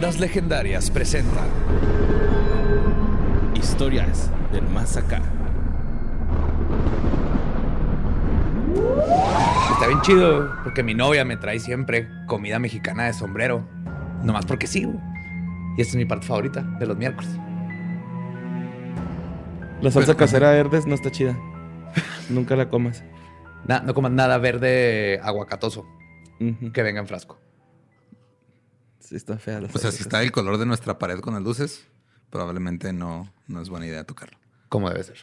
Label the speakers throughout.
Speaker 1: Leyendas Legendarias presenta Historias del Más Acá. Está bien chido porque mi novia me trae siempre comida mexicana de sombrero. Nomás porque sí. Y esta es mi parte favorita de los miércoles.
Speaker 2: La salsa casera verdes no está chida. Nunca la comas.
Speaker 1: Na- no comas nada verde aguacatoso que venga en frasco.
Speaker 2: Sí, está fea la
Speaker 3: O sea, si está el color de nuestra pared con las luces, probablemente no, no es buena idea tocarlo.
Speaker 1: Como debe ser.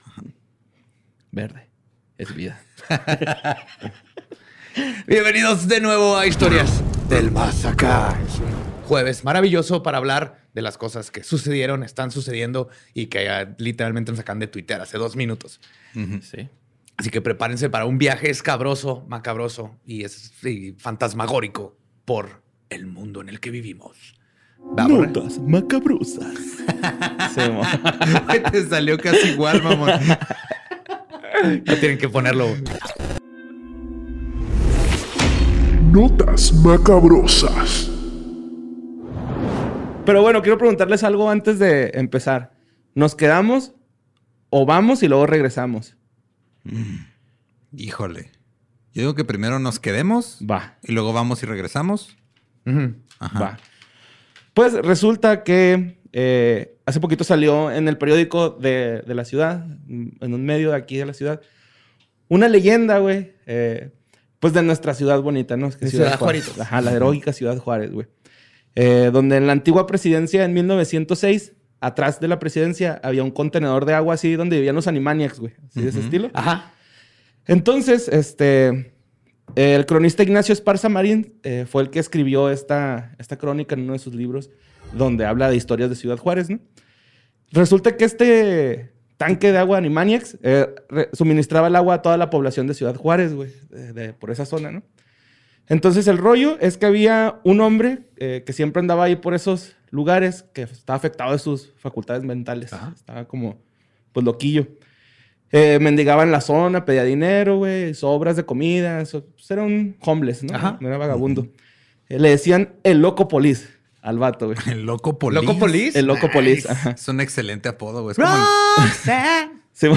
Speaker 2: Verde. Es vida.
Speaker 1: Bienvenidos de nuevo a Historias del Más Acá. Es un jueves maravilloso para hablar de las cosas que sucedieron, están sucediendo y que ah, literalmente nos sacan de Twitter hace dos minutos.
Speaker 2: Sí.
Speaker 1: Así que prepárense para un viaje escabroso, macabroso y, es, y fantasmagórico por el mundo en el que vivimos. Vamos.
Speaker 2: Notas macabrosas. sí, mo.
Speaker 1: Te salió casi igual, mamón. No tienen que ponerlo.
Speaker 4: Notas macabrosas.
Speaker 2: Pero bueno, quiero preguntarles algo antes de empezar. ¿Nos quedamos o vamos y luego regresamos?
Speaker 3: Híjole. Yo digo que primero nos quedemos
Speaker 2: Va.
Speaker 3: y luego vamos y regresamos. Ajá.
Speaker 2: Va. Pues resulta que eh, hace poquito salió en el periódico de, de la ciudad, en un medio de aquí de la ciudad, una leyenda, güey, eh, pues de nuestra ciudad bonita, ¿no? Es que
Speaker 1: De Ciudad Juárez.
Speaker 2: Ajá, la heroica Ciudad Juárez, güey. Eh, donde en la antigua presidencia, en 1906, atrás de la presidencia, había un contenedor de agua así donde vivían los Animaniacs, güey. Así de ese estilo.
Speaker 1: Ajá.
Speaker 2: Entonces, este, el cronista Ignacio Esparza Marín eh, fue el que escribió esta, esta crónica en uno de sus libros donde habla de historias de Ciudad Juárez, ¿no? Resulta que este tanque de agua Animaniacs eh, suministraba el agua a toda la población de Ciudad Juárez, güey, de- de- por esa zona, ¿no? Entonces el rollo es que había un hombre eh, que siempre andaba ahí por esos lugares que estaba afectado de sus facultades mentales. Estaba como, pues, loquillo. Eh, mendigaba en la zona, pedía dinero, güey, sobras de comida. eso- pues, era un homeless, ¿no?
Speaker 1: Ajá.
Speaker 2: No era vagabundo. Eh, le decían el loco polis al vato, güey.
Speaker 3: El loco polis.
Speaker 1: ¿Loco Polis?
Speaker 2: El loco polis. ajá.
Speaker 3: Es un excelente apodo, güey. Es como el-
Speaker 2: Sí,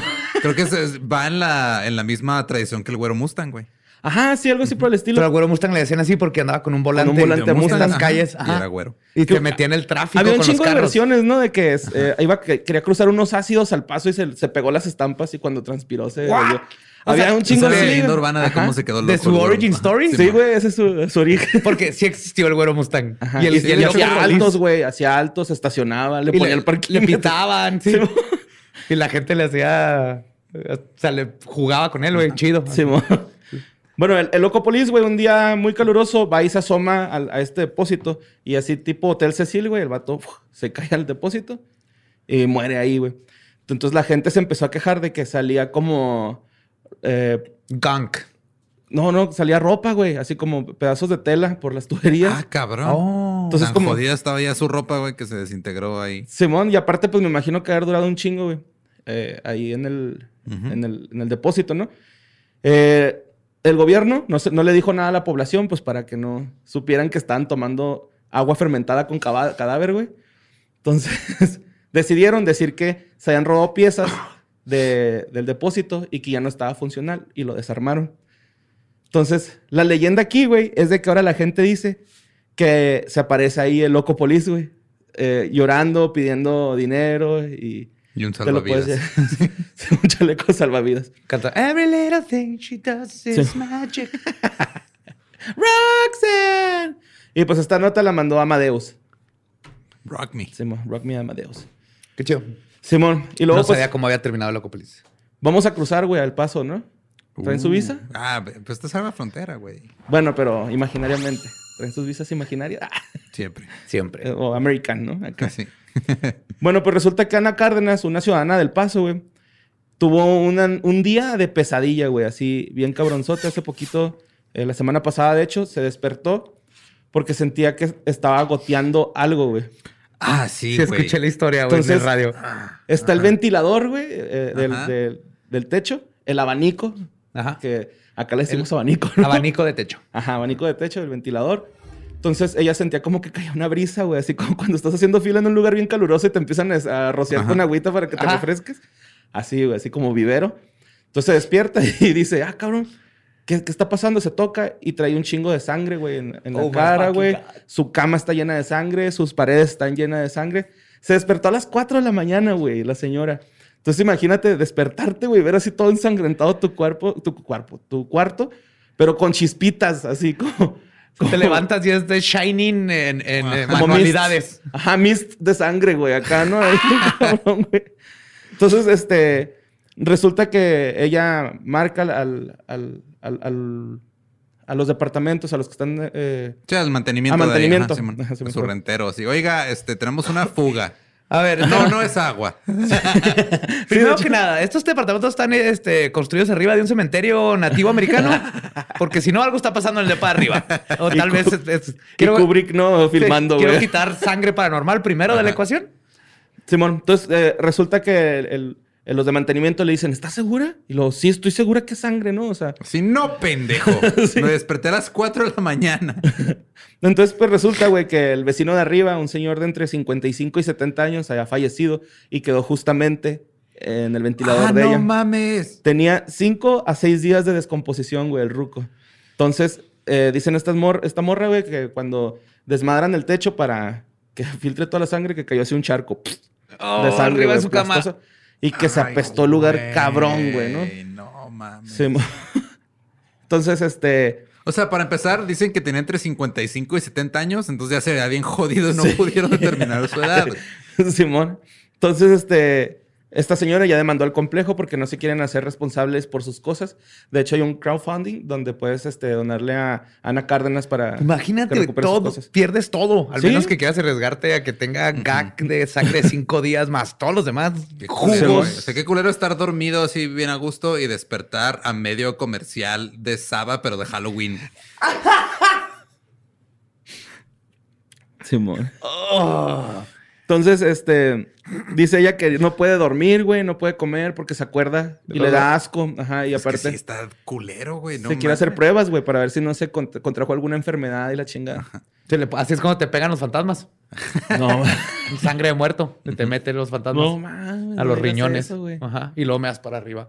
Speaker 3: creo que se- va en la, en la misma tradición que el güero Mustang, güey.
Speaker 2: Ajá, sí, algo así por el estilo.
Speaker 1: Pero al güero Mustang le decían así porque andaba con un volante,
Speaker 2: un volante
Speaker 1: de
Speaker 2: Mustang,
Speaker 1: las
Speaker 2: ajá.
Speaker 1: calles.
Speaker 3: Y era güero.
Speaker 1: Y te metía en el tráfico
Speaker 2: Había un
Speaker 1: con
Speaker 2: chingo
Speaker 1: los
Speaker 2: de versiones, ¿no? De que eh, iba, que quería cruzar unos ácidos al paso y se, se pegó las estampas y cuando transpiró se volvió.
Speaker 1: O
Speaker 2: Había
Speaker 1: sea,
Speaker 2: un chingo
Speaker 3: Esa es la
Speaker 2: de
Speaker 3: leyenda urbana de
Speaker 2: Ajá.
Speaker 3: cómo se quedó loco.
Speaker 1: ¿De
Speaker 3: el
Speaker 1: su origin story?
Speaker 2: Sí, güey, ese es su, su origen.
Speaker 1: Porque sí existió el güero Mustang.
Speaker 2: Ajá.
Speaker 1: Y el,
Speaker 2: Y,
Speaker 1: y el
Speaker 2: y hacía altos, güey, hacía altos, estacionaba, le ponía
Speaker 1: le,
Speaker 2: el parque.
Speaker 1: le pitaban, sí.
Speaker 2: Sí,
Speaker 1: y la gente le hacía... O sea, le jugaba con él, güey. Chido.
Speaker 2: Sí, mo. Bueno, el, el loco polis, güey, un día muy caluroso, va y se asoma al- a, este depósito. Y así tipo Hotel Cecil, güey, el vato uf, se cae al depósito y muere ahí, güey. Entonces la gente se empezó a quejar de que salía como... eh,
Speaker 1: Gunk.
Speaker 2: no, no, salía ropa, güey, así como pedazos de tela por las tuberías.
Speaker 3: Ah, cabrón.
Speaker 1: Oh.
Speaker 2: Entonces,
Speaker 3: Tan
Speaker 2: como-
Speaker 3: jodida estaba ya su ropa, güey, que se desintegró ahí.
Speaker 2: Simón, y aparte, pues me imagino que haber durado un chingo, güey. eh, ahí en el, en, el, en el depósito, ¿no? Eh, el gobierno no, le dijo nada a la población, pues para que no supieran que estaban tomando agua fermentada con cadáver, güey. Entonces, decidieron decir que se habían robado piezas de- del depósito y que ya no estaba funcional y lo desarmaron. Entonces, la leyenda aquí, güey, es de que ahora la gente dice que se aparece ahí el loco polis, güey, eh, llorando, pidiendo dinero y...
Speaker 3: Y un
Speaker 2: te lo puedes
Speaker 3: salvavidas.
Speaker 2: llevar. Sí, un chaleco salvavidas.
Speaker 1: Canta Every little thing she does is magic.
Speaker 2: ¡Roxanne! Y pues esta nota la mandó Amadeus.
Speaker 3: Rock me.
Speaker 2: Simón, Rock Me Amadeus.
Speaker 1: Qué chido.
Speaker 2: Simón. Y luego
Speaker 1: no
Speaker 2: pues
Speaker 1: sabía cómo había terminado Loco Polis.
Speaker 2: vamos a cruzar, güey, al paso, ¿no? ¿Traen su
Speaker 3: Uh.
Speaker 2: visa?
Speaker 3: Ah, pues estás en la frontera, güey.
Speaker 2: Bueno, pero imaginariamente. ¿Traen sus visas imaginarias? Ah,
Speaker 3: Siempre.
Speaker 1: Siempre.
Speaker 2: o American, ¿no? Acá.
Speaker 3: Casi.
Speaker 2: Bueno, pues resulta que Ana Cárdenas, una ciudadana del Paso, güey, tuvo una- un día de pesadilla, güey, así bien cabronzote. Hace poquito, eh, la semana pasada, de hecho, se despertó porque sentía que estaba goteando algo, güey.
Speaker 3: Ah, sí,
Speaker 1: Sí, escuché la historia, güey, en el radio.
Speaker 2: Está el ventilador, güey, eh, del,
Speaker 3: Ajá.
Speaker 2: del- del techo, el abanico,
Speaker 1: Ajá.
Speaker 2: que acá le decimos abanico, ¿no?
Speaker 1: Abanico de techo.
Speaker 2: Ajá, abanico de techo, el ventilador. Entonces ella sentía como que caía una brisa, güey, así como cuando estás haciendo fila en un lugar bien caluroso y te empiezan a, rociar
Speaker 3: Ajá.
Speaker 2: con agüita para que te
Speaker 1: Ajá.
Speaker 2: refresques. Así, güey, así como vivero. Entonces se despierta y dice, ah, cabrón, ¿qué, qué está pasando? Se toca y trae un chingo de sangre, güey, en, en la
Speaker 1: Oh my
Speaker 2: cara, güey. Su cama está llena de sangre, sus paredes están llenas de sangre. Se despertó a las 4 de la mañana, güey, la señora. Entonces imagínate despertarte, güey, ver así todo ensangrentado tu cuerpo, tu cuerpo, tu cuarto, pero con chispitas, así como...
Speaker 1: Te levantas y es de Shining en, en eh,
Speaker 2: como
Speaker 1: manualidades.
Speaker 2: mist. Ajá, mist de sangre, güey, acá, ¿no? Ahí, cabrón, güey. Entonces, este, resulta que ella marca al, al, al, a los departamentos, a los que están... eh,
Speaker 3: Sí, al mantenimiento.
Speaker 2: Ah,
Speaker 3: de ahí,
Speaker 2: mantenimiento.
Speaker 3: ajá.
Speaker 2: Ajá, Simón.
Speaker 3: su rentero. Así, oiga, este, tenemos una fuga.
Speaker 1: A ver,
Speaker 3: No, no es agua.
Speaker 1: Primero que nada, estos departamentos están este, construidos arriba de un cementerio nativo americano, porque si no, algo está pasando en el de arriba. O
Speaker 2: Y
Speaker 1: tal vez es- es-
Speaker 2: y Kubrick, ¿no? Filmando,
Speaker 1: Quiero quitar sangre paranormal primero de la ecuación.
Speaker 2: Simón, entonces eh, resulta que el- los de mantenimiento le dicen, ¿estás segura? Y luego, sí, estoy segura que es sangre, ¿no? O sea,
Speaker 3: Si no, pendejo. Me desperté a las 4 de la mañana.
Speaker 2: Entonces, pues resulta, güey, que el vecino de arriba, un señor de entre 55 y 70 años, había fallecido y quedó justamente en el ventilador
Speaker 3: ah,
Speaker 2: de
Speaker 3: no
Speaker 2: ella.
Speaker 3: mames.
Speaker 2: Tenía 5 a 6 días de descomposición, güey, el ruco. Entonces, eh, dicen estas mor esta morra, güey, que cuando desmadran el techo para que filtre toda la sangre, que cayó así un charco pff,
Speaker 1: Oh,
Speaker 2: de sangre,
Speaker 1: arriba de su cama.
Speaker 2: Y que se apestó el lugar
Speaker 3: güey,
Speaker 2: cabrón, güey, ¿no?
Speaker 3: No mames.
Speaker 2: Sí, Entonces, este...
Speaker 3: O sea, para empezar, dicen que tenía entre 55 y 70 años, entonces ya se veía bien jodido no pudieron determinar su edad.
Speaker 2: Simón. Entonces, este, esta señora ya demandó al complejo porque no se quieren hacer responsables por sus cosas. De hecho, hay un crowdfunding donde puedes este, donarle a Ana Cárdenas para que
Speaker 1: Imagínate,
Speaker 2: sus
Speaker 1: todo,
Speaker 2: cosas.
Speaker 1: pierdes todo. Al
Speaker 2: Sí.
Speaker 1: menos que quieras arriesgarte a que tenga gag de sangre cinco días más todos los demás
Speaker 3: Qué culero,
Speaker 1: jugos.
Speaker 3: O sea, qué culero estar dormido así bien a gusto y despertar a medio comercial de Saba, pero de Halloween.
Speaker 2: Simón. Entonces, este, dice ella que no puede dormir, güey, no puede comer porque se acuerda y le da asco. Ajá, y
Speaker 3: Es que
Speaker 2: aparte
Speaker 3: sí está culero, güey. No
Speaker 2: se quiere hacer pruebas, güey, para ver si no se cont- contrajo alguna enfermedad y la chingada.
Speaker 1: Se le- así es como te pegan los fantasmas.
Speaker 2: No,
Speaker 1: Sangre de muerto. Te meten los fantasmas
Speaker 2: no mames.
Speaker 1: a los riñones.
Speaker 2: eso, güey.
Speaker 1: Ajá. Y luego me das para arriba.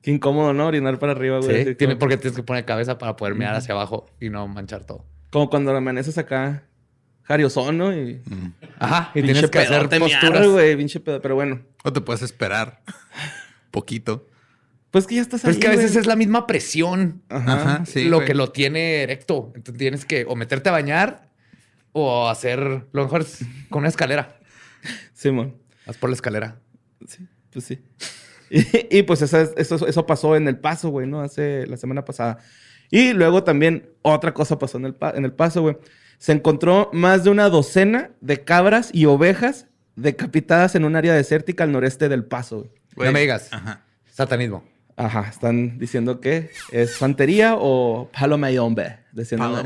Speaker 2: Qué incómodo, ¿no? Orinar para arriba, güey.
Speaker 1: Sí,
Speaker 2: Así
Speaker 1: tiene,
Speaker 2: como-
Speaker 1: porque tienes que poner cabeza para poder mirar hacia abajo y no manchar todo.
Speaker 2: Como cuando amaneces acá, jariosón, ¿no? Y
Speaker 1: Ajá. Y tienes que hacer posturas.
Speaker 2: güey, pinche pedo. Pero bueno,
Speaker 3: O te puedes esperar poquito.
Speaker 2: pues que ya estás
Speaker 1: Pero
Speaker 2: ahí,
Speaker 1: es que a veces
Speaker 2: güey.
Speaker 1: es la misma presión
Speaker 2: Ajá.
Speaker 3: Ajá, sí.
Speaker 1: lo
Speaker 3: güey.
Speaker 1: que lo tiene erecto. Entonces tienes que o meterte a bañar o hacer lo mejor es con una escalera.
Speaker 2: Simón.
Speaker 1: Vas por la escalera.
Speaker 2: Sí, pues sí. Y, y, pues esa es- eso, eso pasó en el paso, güey, ¿no? Hace la semana pasada. Y luego también otra cosa pasó en el, en el paso, güey. Se encontró más de una docena de cabras y ovejas decapitadas en un área desértica al noreste del paso, güey.
Speaker 3: Güey.
Speaker 1: No me digas.
Speaker 3: Ajá.
Speaker 1: Satanismo.
Speaker 2: Ajá, están diciendo que es santería o palo mayombe. Decían en-
Speaker 3: Palo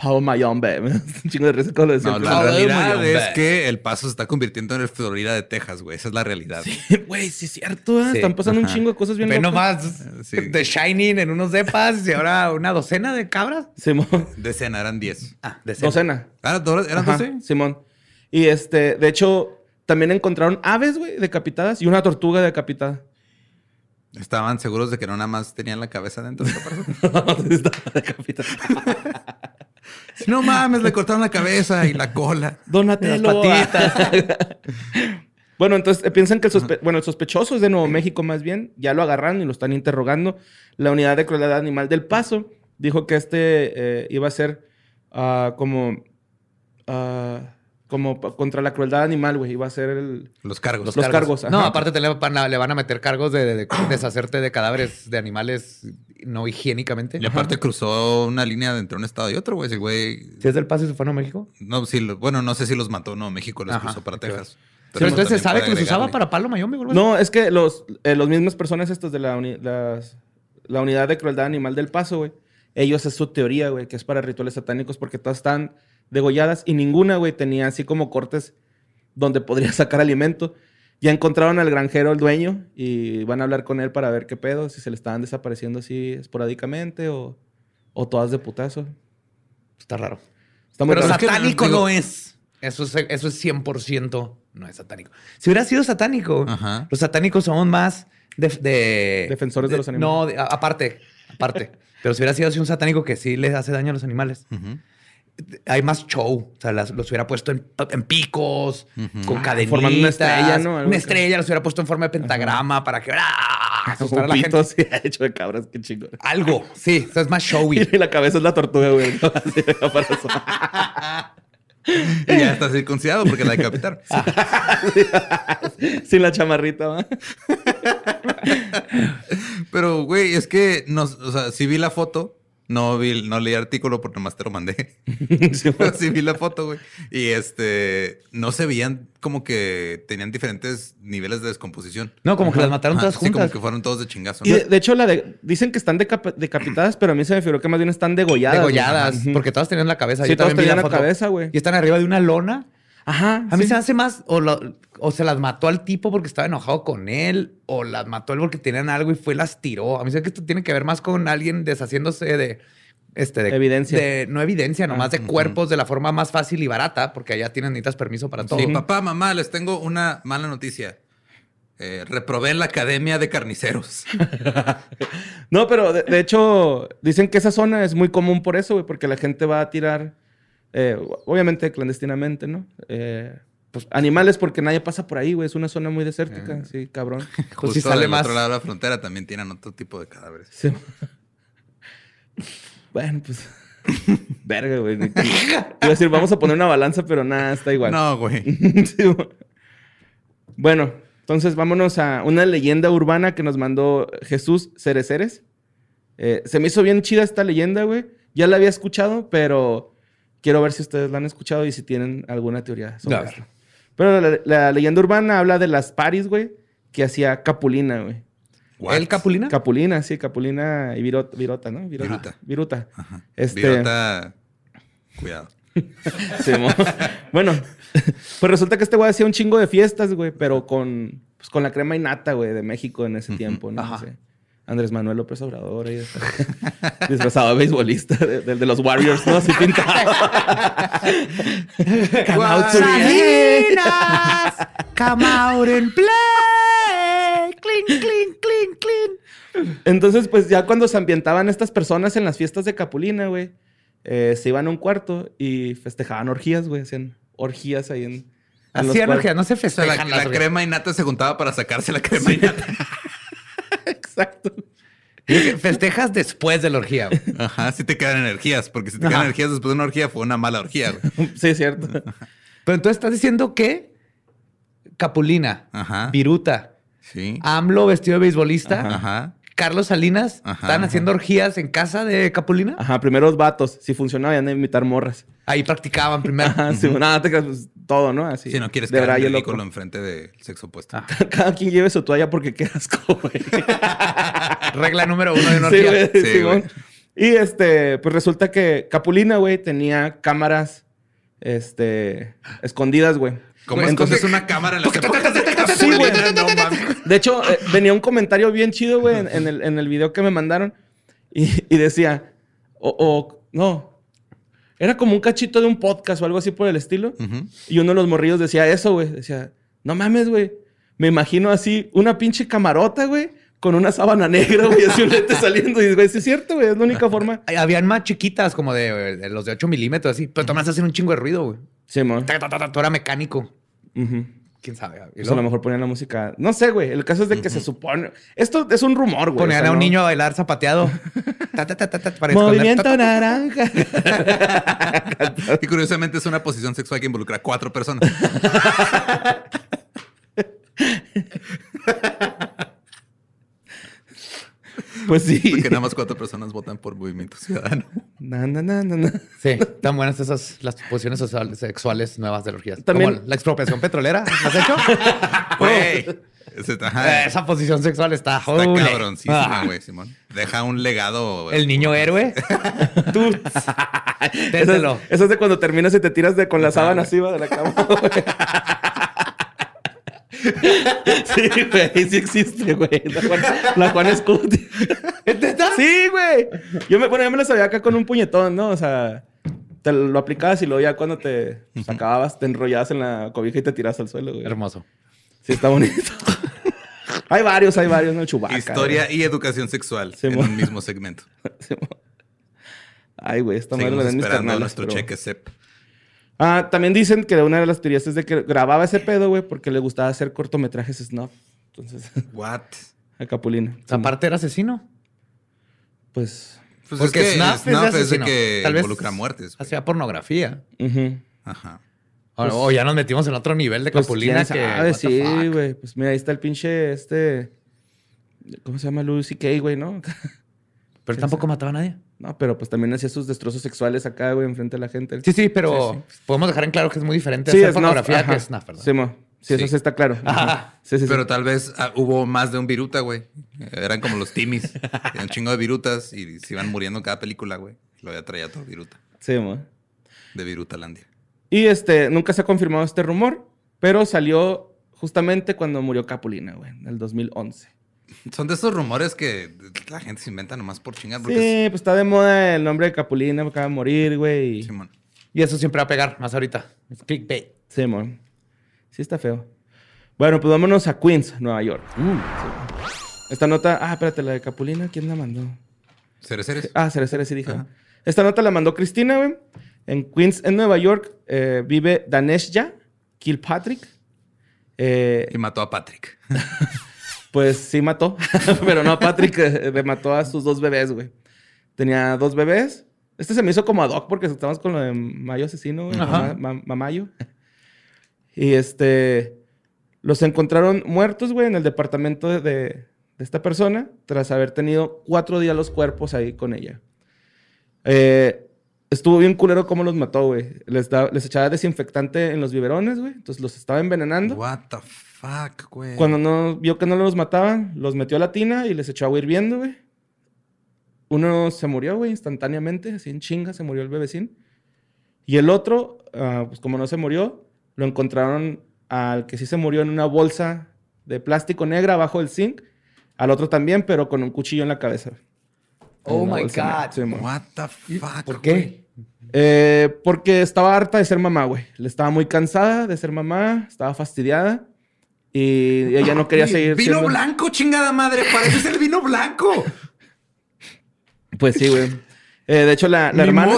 Speaker 2: Palo mayombe. Un chingo de risa cuando lo decían.
Speaker 3: No, la realidad es que el paso se está convirtiendo en el Florida de Texas, güey. Esa es la realidad.
Speaker 2: Güey, sí es cierto. ¿eh?
Speaker 1: Sí.
Speaker 2: Están pasando un chingo de cosas bien
Speaker 1: Ve
Speaker 2: locas.
Speaker 1: nomás
Speaker 3: Sí.
Speaker 1: de Shining en unos depas y ahora una docena de cabras.
Speaker 2: Simón.
Speaker 3: Decena, eran 10.
Speaker 1: Ah, de
Speaker 2: Docena.
Speaker 3: Ah, ¿do- ¿Eran
Speaker 2: Ajá,
Speaker 3: 12?
Speaker 2: Simón. Y este, de hecho, también encontraron aves, güey, decapitadas y una tortuga decapitada.
Speaker 3: Estaban seguros de que no nada más tenían la cabeza dentro de esta persona.
Speaker 2: Estaba decapitada.
Speaker 3: no mames, le cortaron la cabeza y la cola.
Speaker 2: Donatello.
Speaker 1: Las patitas.
Speaker 2: bueno, entonces eh, piensan que el, sospe- bueno, el sospechoso es de Nuevo México más bien. Ya lo agarraron y lo están interrogando. La unidad de crueldad animal del Paso dijo que este eh, iba a ser ah, como... ah, como contra la crueldad animal, güey. Iba a ser el...
Speaker 3: Los cargos.
Speaker 2: Los cargos,
Speaker 1: No, aparte te le van, a, le van a meter cargos de, de- de deshacerte de cadáveres de animales no higiénicamente.
Speaker 3: Y aparte cruzó una línea de entre un estado y otro, güey. Ese güey.
Speaker 1: Si es del Paso y se fue a México.
Speaker 3: No, sí, lo- bueno, no sé si los mató. No, México los
Speaker 1: Ajá,
Speaker 3: cruzó para. Texas.
Speaker 1: Pero entonces se sabe que los usaba para Palo algo así.
Speaker 2: No, es que los, eh, los mismas personas estos de la, uni- las- la unidad de crueldad animal del paso, güey. Ellos es su teoría, güey, que es para rituales satánicos porque todas están degolladas y ninguna, güey, tenía así como cortes donde podría sacar alimento. Ya encontraron al granjero, el dueño, y van a hablar con él para ver qué pedo, si se le estaban desapareciendo así esporádicamente o, o todas de putazo.
Speaker 1: Está raro.
Speaker 2: Está muy
Speaker 1: Pero
Speaker 2: raro.
Speaker 1: satánico
Speaker 3: digo-
Speaker 1: no es. Eso es, eso es 100% no es satánico. Si hubiera sido satánico,
Speaker 3: Ajá.
Speaker 1: los satánicos son más de... de-
Speaker 2: Defensores de los animales.
Speaker 1: No, de- aparte, aparte. Pero si hubiera sido así un satánico que sí les hace daño a los animales,
Speaker 3: Ujú.
Speaker 1: Hay más show. O sea, las- los hubiera puesto en, en picos, con cadenitas.
Speaker 2: formando una estrella, ¿no? Algo
Speaker 1: Una estrella, los hubiera puesto en forma de pentagrama para que ¡ah! asustara a la gente.
Speaker 2: así hecho de cabras, qué chingón.
Speaker 1: Algo, sí. O sea, es más showy.
Speaker 2: Y la cabeza es la tortuga, güey.
Speaker 3: Y ya está circuncidado porque la decapitaron.
Speaker 2: Sin la chamarrita, ¿va?
Speaker 3: Pero, güey, es que no, o sea, sí vi la foto. No vi, no leí artículo porque nomás te lo mandé.
Speaker 2: Sí,
Speaker 3: Pero sí vi la foto, güey. Y este, no se veían como que tenían diferentes niveles de descomposición.
Speaker 1: No, como que las mataron
Speaker 3: Ajá,
Speaker 1: todas
Speaker 3: Sí, como
Speaker 1: juntas.
Speaker 3: que fueron todos de chingazo.
Speaker 2: Y
Speaker 3: ¿no?
Speaker 2: de, de hecho, la de, dicen que están decap- decapitadas, pero a mí se me figuró que más bien están degolladas.
Speaker 1: Degolladas, porque todas tenían la cabeza.
Speaker 2: Sí,
Speaker 1: Yo
Speaker 2: todas tenían la
Speaker 1: foto.
Speaker 2: cabeza, güey.
Speaker 1: Y están arriba de una lona.
Speaker 2: Ajá.
Speaker 1: A mí
Speaker 2: sí.
Speaker 1: se me hace más, o, lo- o se las mató al tipo porque estaba enojado con él, o las mató él porque tenían algo y fue y las tiró. A mí se hace que esto tiene que ver más con alguien deshaciéndose de. Este, de
Speaker 2: Evidencia.
Speaker 1: de- no evidencia, nomás
Speaker 2: Ah,
Speaker 1: de cuerpos de la forma más fácil y barata, porque allá tienen necesitas permiso para todo.
Speaker 3: Sí, papá, mamá, les tengo una mala noticia. Eh, reprobé en la academia de carniceros.
Speaker 2: No, pero de, de hecho, dicen que esa zona es muy común por eso, güey, porque la gente va a tirar, eh, obviamente clandestinamente, ¿no? Eh, pues animales porque nadie pasa por ahí, güey. Es una zona muy desértica, sí, cabrón.
Speaker 1: Pues
Speaker 3: Justo
Speaker 1: si sale
Speaker 3: del
Speaker 1: más-
Speaker 3: otro lado de la frontera también tienen otro tipo de cadáveres.
Speaker 2: Sí. Bueno, pues. Verga, güey. Iba a decir, vamos a poner una balanza, pero nada, está igual.
Speaker 3: No, güey.
Speaker 2: Sí, bueno. bueno, entonces vámonos a una leyenda urbana que nos mandó Jesús Cereceres. Eh, se me hizo bien chida esta leyenda, güey. Ya la había escuchado, pero quiero ver si ustedes la han escuchado y si tienen alguna teoría sobre
Speaker 1: ver.
Speaker 2: esto. Pero la, la leyenda urbana habla de las paris, güey, que hacía Capulina, güey.
Speaker 3: What?
Speaker 1: ¿El Capulina?
Speaker 2: Capulina, sí, Capulina y Virota, Virota ¿no?
Speaker 3: Viruta.
Speaker 2: Viruta.
Speaker 3: Ajá.
Speaker 2: Este-
Speaker 3: Virota, Cuidado.
Speaker 2: Sí, mo- bueno, pues resulta que este güey hacía un chingo de fiestas, güey, pero con, pues, con la crema innata, güey, de México en ese tiempo, ¿no?
Speaker 1: Ajá.
Speaker 2: Sí. Andrés Manuel López Obrador ahí disfrazado de beisbolista, de, de- de los Warriors, ¿no? Así pintado.
Speaker 1: Come out
Speaker 5: Salinas,
Speaker 1: Come out and play. Clean, clean, clean, clean.
Speaker 2: Entonces, pues ya cuando se ambientaban estas personas en las fiestas de Capulina, güey, eh, se iban a un cuarto y festejaban orgías, güey, hacían orgías ahí en...
Speaker 1: Hacían orgías, no se festejan
Speaker 3: la, crema innata se juntaba para sacarse la crema.
Speaker 2: Exacto.
Speaker 1: Digo que Festejas después de la orgía. güey.
Speaker 3: Ajá, sí te quedan energías, porque si te
Speaker 1: Ajá.
Speaker 3: quedan energías después de una orgía fue una mala orgía, güey.
Speaker 2: Sí, es cierto.
Speaker 1: Pero entonces estás diciendo que Capulina,
Speaker 3: Ajá.
Speaker 1: Viruta,
Speaker 3: Sí.
Speaker 1: AMLO vestido de beisbolista,
Speaker 3: Ajá.
Speaker 1: Carlos Salinas,
Speaker 3: Ajá,
Speaker 1: están
Speaker 3: ajá.
Speaker 1: haciendo orgías en casa de Capulina.
Speaker 2: Ajá, primeros vatos. Si funcionaba, iban a imitar morras.
Speaker 1: Ahí practicaban primero.
Speaker 2: Ajá, sí, nada, te pues, todo, ¿no? Así.
Speaker 3: Si no quieres
Speaker 2: de
Speaker 3: quedar ridículo enfrente del sexo opuesto.
Speaker 2: Cada quien lleve su toalla porque qué asco, güey.
Speaker 1: Regla número uno de una
Speaker 2: sí,
Speaker 1: orgía.
Speaker 2: güey,
Speaker 3: Sí,
Speaker 2: Simón.
Speaker 3: güey.
Speaker 2: Y este, pues resulta que Capulina, güey, tenía este, escondidas, güey.
Speaker 3: ¿Cómo
Speaker 2: Entonces-
Speaker 3: escondes una cámara en de
Speaker 2: Sí, güey.
Speaker 3: Capulina? No mames.
Speaker 2: De hecho, eh, venía un comentario bien chido, güey, en, en el, en el video que me mandaron. Y, y decía, o, o- no, era como un cachito de un podcast o algo así por el estilo.
Speaker 3: Ujú.
Speaker 2: Y uno de los morrillos decía eso, güey. Decía, no mames, güey. Me imagino así una pinche camarota, güey, con una sábana negra, güey, así un lente saliendo. Y, güey, sí es cierto, güey, es la única forma.
Speaker 1: Ay, Habían más chiquitas, como de, de los de 8 milímetros, así. Pero tomás hacen un chingo de ruido, güey.
Speaker 2: Sí,
Speaker 1: ta, Todo era mecánico. Quién sabe.
Speaker 2: Pues a lo mejor ponían la música. No sé, güey. El caso es de que se supone. Esto es un rumor, güey.
Speaker 1: Ponían
Speaker 2: o sea,
Speaker 1: a un
Speaker 2: no-
Speaker 1: niño a bailar zapateado. Ta, ta, ta, ta, ta, para esconder.
Speaker 2: Movimiento naranja.
Speaker 3: Y curiosamente es una posición sexual que involucra a cuatro personas.
Speaker 2: pues sí.
Speaker 3: Porque nada más cuatro personas votan por Movimiento Ciudadano.
Speaker 2: Na, na, na, na, na.
Speaker 1: Sí, tan buenas esas las posiciones sexuales nuevas de orgías.
Speaker 2: También-
Speaker 1: Como la expropiación petrolera. ¿Lo has hecho?
Speaker 3: Güey.
Speaker 1: Esa posición sexual está,
Speaker 3: Está cabroncísima,
Speaker 1: Ah,
Speaker 3: güey, Simón. Deja un legado.
Speaker 1: El niño héroe.
Speaker 2: Tú. Eso eso es de cuando terminas y te tiras de, con la sábana así va, de la cama, güey. Sí, güey, sí existe, güey. La Juan, la Juan Scuti. Sí, güey. Yo me, bueno, yo me la sabía acá con un puñetón, ¿no? O sea, te lo aplicabas y luego ya cuando te pues, acababas, te enrollabas en la cobija y te tiras al suelo, güey.
Speaker 1: Hermoso.
Speaker 2: Sí, está bonito. hay varios, hay varios, ¿no? Chubaca.
Speaker 3: Historia y educación sexual en un mismo segmento.
Speaker 2: Ay, güey, esta madre
Speaker 3: esperando nuestro
Speaker 2: pero-
Speaker 3: cheque CEP.
Speaker 2: Ah, también dicen que una de las teorías es de que grababa ese pedo, güey, porque le gustaba hacer cortometrajes snuff. Entonces,
Speaker 3: What?
Speaker 2: a Capulina.
Speaker 1: Aparte era asesino.
Speaker 2: Pues.
Speaker 3: Pues
Speaker 1: Porque
Speaker 3: es que
Speaker 1: Snuff es
Speaker 3: Snuff es de que
Speaker 1: Tal vez
Speaker 3: involucra muertes. güey.
Speaker 1: Hacía pornografía.
Speaker 3: Ajá.
Speaker 1: O- o ya nos metimos en otro nivel de
Speaker 2: Pues,
Speaker 1: Capulina que.
Speaker 2: sabe, sí, güey. Pues mira, ahí está el pinche este. ¿Cómo se llama? Louis C.K., güey, ¿no?
Speaker 1: Pero tampoco mataba a nadie.
Speaker 2: No, pero pues también hacía sus destrozos sexuales acá, güey, enfrente de la gente.
Speaker 1: Sí, sí, pero podemos dejar en claro que es muy diferente
Speaker 2: Sí,
Speaker 1: hacer
Speaker 2: es
Speaker 1: pornografía que snuff, ¿verdad?
Speaker 2: Sí, mo. Sí, eso
Speaker 3: Sí.
Speaker 2: está claro.
Speaker 1: Ajá.
Speaker 2: Sí, sí, sí.
Speaker 3: Pero tal vez ah, hubo más de un viruta, güey. Eran como los timis. Tenían un chingo de virutas y se iban muriendo en cada película, güey. Lo ya traía todo viruta.
Speaker 2: Sí, mo.
Speaker 3: De Virutalandia.
Speaker 2: Y este, nunca se ha confirmado este rumor, pero salió justamente cuando murió Capulina, güey, en el 2011.
Speaker 3: Son de esos rumores que la gente se inventa nomás por chingar.
Speaker 2: Sí, pues está de moda el nombre de Capulina, acaba de morir, güey.
Speaker 3: Simón.
Speaker 1: Y eso siempre va a pegar, más ahorita. Es clickbait.
Speaker 2: Sí, mon. Sí está feo. Bueno, pues vámonos a Queens, Nueva York.
Speaker 1: Uh.
Speaker 2: Sí. Esta nota... Ah, espérate, la de Capulina, ¿quién la mandó?
Speaker 3: Ceres, Ceres.
Speaker 2: Ah, Cere, Cere, sí dije.
Speaker 3: Ajá.
Speaker 2: Esta nota la mandó Cristina, güey. En Queens, en Nueva York, eh, vive Daneshja Kilpatrick. Eh,
Speaker 3: Y mató a Patrick.
Speaker 2: Pues sí mató, pero no, Patrick eh, le mató a sus dos bebés, güey. Tenía dos bebés. Este se me hizo como ad hoc porque estamos con lo de Mayo Asesino, güey. Ma- Mamayo. Y este... Los encontraron muertos, güey, en el departamento de, de- de esta persona tras haber tenido cuatro días los cuerpos ahí con ella. Eh, estuvo bien culero cómo los mató, güey. Les, da- les echaba desinfectante en los biberones, güey. Entonces los estaba envenenando.
Speaker 3: What the fuck, güey.
Speaker 2: Cuando no vio que no los mataban, los metió a la tina y les echó agua hirviendo, güey. Uno se murió, güey, instantáneamente, así en chinga, se murió el bebecín. Y el otro, ah, pues como no se murió, lo encontraron al que sí se murió en una bolsa de plástico negra abajo del zinc. Al otro también, pero con un cuchillo en la cabeza.
Speaker 1: Oh my. God.
Speaker 2: Sí.
Speaker 3: What the fuck.
Speaker 1: ¿Por qué?
Speaker 2: Eh, porque estaba harta de ser mamá, güey. Le estaba muy cansada de ser mamá, estaba fastidiada. Y ella no quería seguir
Speaker 3: Vino
Speaker 2: siendo-
Speaker 3: blanco, chingada madre. Pareces el vino blanco.
Speaker 2: Pues sí, güey. Eh, de hecho, la, la hermana...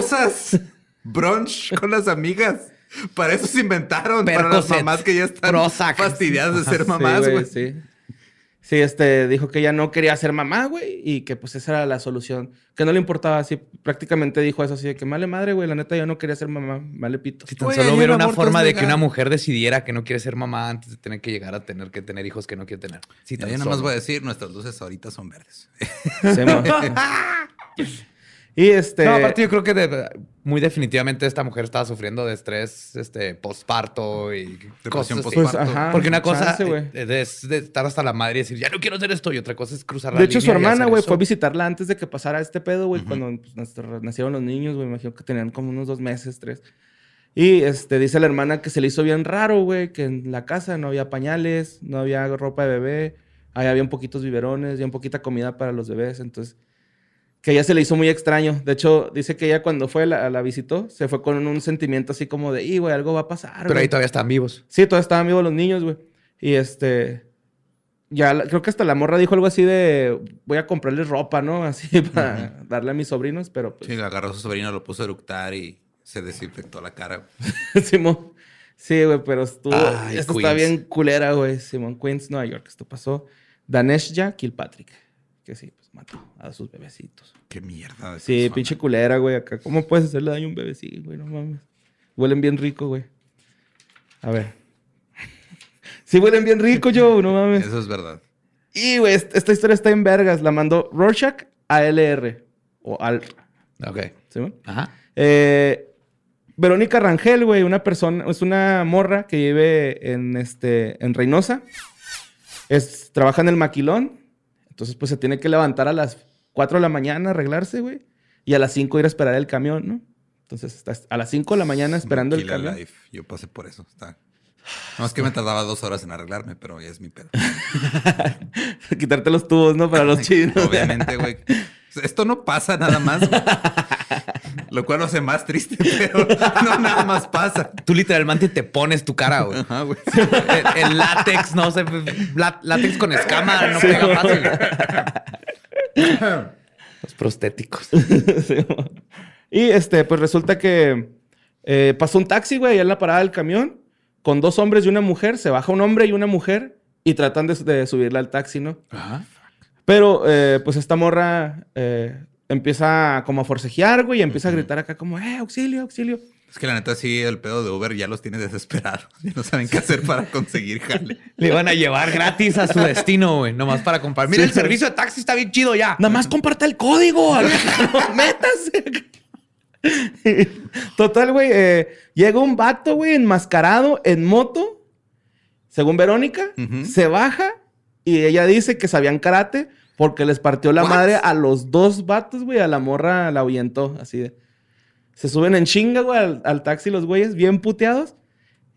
Speaker 3: Brunch con las amigas. Para eso se inventaron. Para las mamás que ya están
Speaker 1: Prozac.
Speaker 3: fastidiadas de ser
Speaker 2: Sí,
Speaker 3: mamás, güey.
Speaker 2: Sí, Sí, este, dijo que ella no quería ser mamá, güey, y que pues esa era la solución. Que no le importaba, así, prácticamente dijo eso así, de que male madre, güey, la neta yo no quería ser mamá, vale pito.
Speaker 1: Si tan solo hubiera una forma de que una mujer decidiera que no quiere ser mamá antes de tener que llegar a tener que tener hijos que no quiere tener. Sí, tan
Speaker 3: yo nada más voy a decir, nuestras luces ahorita son verdes.
Speaker 2: Sí. y este...
Speaker 1: No, aparte yo creo que de- muy definitivamente esta mujer estaba sufriendo de estrés este, postparto y
Speaker 3: Depresión
Speaker 1: así.
Speaker 2: pues.
Speaker 1: Porque una cosa
Speaker 2: chance,
Speaker 1: es de estar hasta la madre y decir, ya no quiero hacer esto. Y otra cosa es cruzar la
Speaker 2: De hecho, su
Speaker 1: línea
Speaker 2: hermana, güey, fue a visitarla antes de que pasara este pedo, güey, cuando pues, nacieron los niños, güey. Me imagino que tenían como unos dos meses, tres. Y este, dice la hermana que se le hizo bien raro, güey, que en la casa no había pañales, no había ropa de bebé, ahí había un poquitos biberones, y un poquita comida para los bebés. Entonces, que a ella se le hizo muy extraño. De hecho, dice que ella cuando fue, la, la visitó, se fue con un sentimiento así como de, y, güey, algo va a pasar.
Speaker 1: Pero
Speaker 2: güey".
Speaker 1: ahí todavía están vivos.
Speaker 2: Sí, todavía estaban vivos los niños, güey. Y este. Ya creo que hasta la morra dijo algo así de. Voy a comprarles ropa, ¿no? Así para darle a mis sobrinos, pero pues.
Speaker 3: Sí, agarró a su sobrino, lo puso a eructar y se desinfectó la cara. güey.
Speaker 2: Simón. Sí, güey, pero estuvo.
Speaker 1: Ay,
Speaker 2: esto está bien culera, güey. Simón Queens, Nueva York. Esto pasó. Daneshja Kilpatrick. Que sí, pues mató a sus bebecitos.
Speaker 3: Qué mierda. de
Speaker 2: Sí,
Speaker 3: persona.
Speaker 2: pinche culera, güey. Acá, ¿cómo puedes hacerle daño a un bebecito, güey? No mames. Huelen bien rico, güey. A ver. Sí, huelen bien rico, yo, no mames.
Speaker 3: Eso es verdad.
Speaker 2: Y, güey, est- esta historia está en vergas. La mandó Rorschach a LR. O al.
Speaker 1: Ok.
Speaker 2: ¿Sí, güey?
Speaker 1: Ajá.
Speaker 2: Eh, Verónica Rangel, güey, una persona, es una morra que vive en este, en Reynosa. Es, trabaja en el maquilón. Entonces, pues se tiene que levantar a las 4 de la mañana, arreglarse, güey. Y a las 5 ir a esperar el camión, ¿no? Entonces, a las 5 de la mañana esperando el camión.
Speaker 3: Life. Yo pasé por eso. Está. No es que me tardaba dos horas en arreglarme, pero ya es mi pedo.
Speaker 2: Quitarte los tubos, ¿no? Para los chinos.
Speaker 3: Obviamente, güey. Esto no pasa nada más. Lo cual lo hace más triste, pero no nada más pasa.
Speaker 1: Tú literalmente te pones tu cara, güey.
Speaker 3: Ajá, güey.
Speaker 1: El, el látex, no sé, lá- látex con escama no pega fácil. Los prostéticos.
Speaker 2: Sí, y este, pues resulta que eh, pasó un taxi, güey, allá en la parada del camión, con dos hombres y una mujer. Se baja un hombre y una mujer y tratan de, de subirla al taxi, ¿no? Pero, eh, pues esta morra eh, empieza como a forcejear, güey, y empieza a gritar acá como, eh, auxilio, auxilio.
Speaker 3: Es que la neta sí, el pedo de Uber ya los tiene desesperados. Ya no saben qué hacer para conseguir jale.
Speaker 1: Le iban a llevar gratis a su destino, güey. Nomás para comprar. Mira,
Speaker 2: Sí.
Speaker 1: el servicio de taxi está bien chido ya.
Speaker 2: Nada más comparta el código. Métase. Total, güey. eh, llega un vato, güey, enmascarado en moto, según Verónica, se baja y ella dice que sabían karate porque les partió la
Speaker 3: What?
Speaker 2: madre a los dos vatos, güey. A la morra la ahuyentó, así de. Se suben en chinga, güey, al, al taxi los güeyes, bien puteados,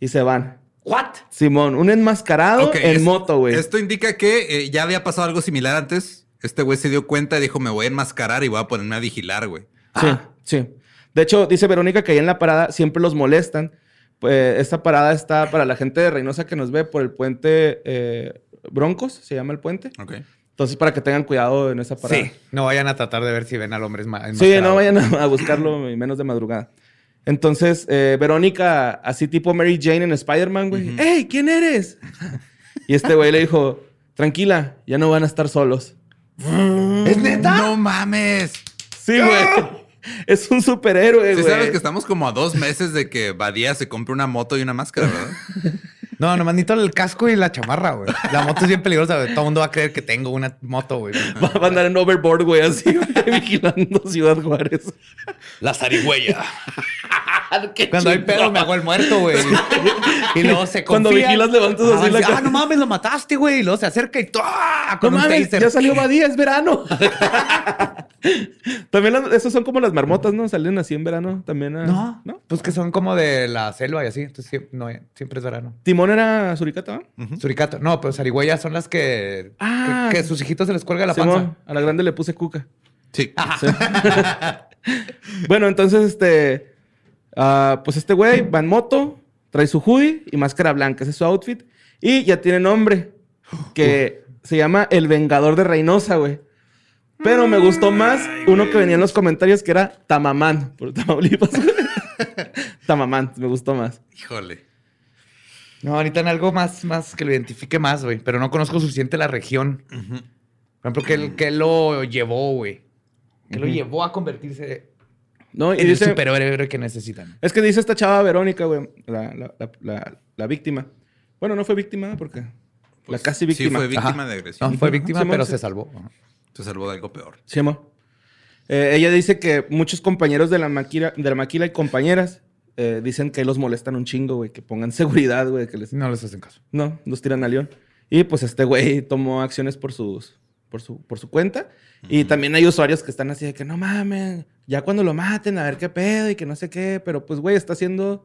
Speaker 2: y se van.
Speaker 1: ¿What?
Speaker 2: Simón, un enmascarado en
Speaker 3: es-
Speaker 2: moto, güey.
Speaker 3: Esto indica que eh, ya había pasado algo similar antes. Este güey se dio cuenta y dijo, me voy a enmascarar y voy a ponerme a vigilar, güey.
Speaker 2: Sí, sí. De hecho, dice Verónica que ahí en la parada siempre los molestan. Pues esta parada está para la gente de Reynosa que nos ve por el puente eh, Broncos, se llama el puente.
Speaker 3: Ok.
Speaker 2: Entonces, para que tengan cuidado en esa parada.
Speaker 1: Sí. No vayan a tratar de ver si ven al hombre esma-
Speaker 2: Sí, no vayan a, buscarlo menos de madrugada. Entonces, eh, Verónica, así tipo Mary Jane en Spider-Man, güey. ¡Ey! ¿Quién eres? y este güey le dijo, tranquila, ya no van a estar solos.
Speaker 1: ¿Es neta?
Speaker 3: No mames.
Speaker 2: Sí, güey. Es un superhéroe,
Speaker 3: Sí
Speaker 2: güey.
Speaker 3: sabes que estamos como a dos meses de que Badía se compre una moto y una máscara, ¿verdad?
Speaker 1: No, nomás necesito el casco y la chamarra, güey. La moto es bien peligrosa, güey. Todo el mundo va a creer que tengo una moto, güey.
Speaker 2: Va a andar en overboard, güey, así, güey, vigilando Ciudad Juárez.
Speaker 1: La zarigüeya. Cuando hay pedo me hago el muerto, güey. Y luego se
Speaker 2: Cuando
Speaker 1: confía.
Speaker 2: vigilas, levantas así
Speaker 1: Ah,
Speaker 2: la cara.
Speaker 1: Ah, no mames, lo mataste, güey. Y luego se acerca y ¡ah!
Speaker 2: No
Speaker 1: Con un
Speaker 2: mames,
Speaker 1: taser.
Speaker 2: ya salió Badía, es verano. También las- esos son como las marmotas, ¿no? Salen así en verano también. a-
Speaker 1: No,
Speaker 2: ¿no?
Speaker 1: Pues que son como de la selva y así. Entonces no, siempre es verano.
Speaker 2: Timón era suricata, ¿no?
Speaker 1: Suricato. No, pero zarigüeyas son las que,
Speaker 2: Ah.
Speaker 1: que, que sus hijitos se les cuelga la panza.
Speaker 2: Simón, a la grande le puse cuca.
Speaker 3: Sí.
Speaker 2: Bueno, entonces, este. ah, pues este güey va en moto, trae su hoodie y máscara blanca. Ese es su outfit. Y ya tiene nombre. Que se llama El Vengador de Reynosa, güey. Pero me gustó más uno que venía en los comentarios que era Tamamán, por Tamaulipas. Tamamán, me gustó más.
Speaker 3: Híjole.
Speaker 1: No, necesitan algo más, más que lo identifique más, güey. Pero no conozco suficiente la región. Por ejemplo, ¿qué, qué lo llevó, güey? ¿Qué lo llevó a convertirse
Speaker 2: ¿No? Y
Speaker 1: en el
Speaker 2: dice,
Speaker 1: superhéroe que necesitan?
Speaker 2: es que dice esta chava Verónica, güey, la, la- la- la- la víctima. Bueno, no fue víctima porque la casi víctima.
Speaker 3: Sí, fue víctima
Speaker 1: Ajá.
Speaker 3: de agresión.
Speaker 1: No, fue víctima,
Speaker 2: Simón,
Speaker 1: pero
Speaker 2: sí.
Speaker 1: se salvó.
Speaker 3: Se salvó de algo peor.
Speaker 2: Sí, amor. Eh, ella dice que muchos compañeros de la maquila, de la maquila y compañeras eh, dicen que los molestan un chingo, güey, que pongan seguridad, güey, que les...
Speaker 1: No les hacen caso.
Speaker 2: No, los tiran a león. Y pues este güey tomó acciones por sus... Por su, por su cuenta. Y también hay usuarios que están así de que no mames, ya cuando lo maten, a ver qué pedo y que no sé qué. Pero pues, güey, está haciendo.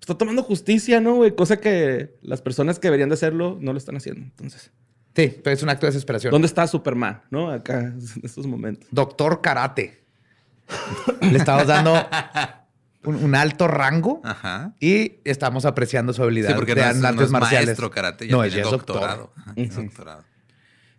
Speaker 2: Está tomando justicia, ¿no, güey? Cosa que las personas que deberían de hacerlo no lo están haciendo. Entonces,
Speaker 1: Sí, pero es un acto de desesperación.
Speaker 2: ¿dónde está Superman, no? Acá, en estos momentos.
Speaker 1: Doctor Karate. Le estamos dando un, un alto rango
Speaker 3: Ajá.
Speaker 1: y estamos apreciando su habilidad
Speaker 3: Sí, porque
Speaker 1: de
Speaker 3: no es, no
Speaker 1: artes
Speaker 3: es
Speaker 1: marciales.
Speaker 3: maestro karate, ya
Speaker 1: no,
Speaker 3: tiene
Speaker 1: ella es
Speaker 3: doctorado.
Speaker 1: doctor.
Speaker 3: Ajá, es doctorado.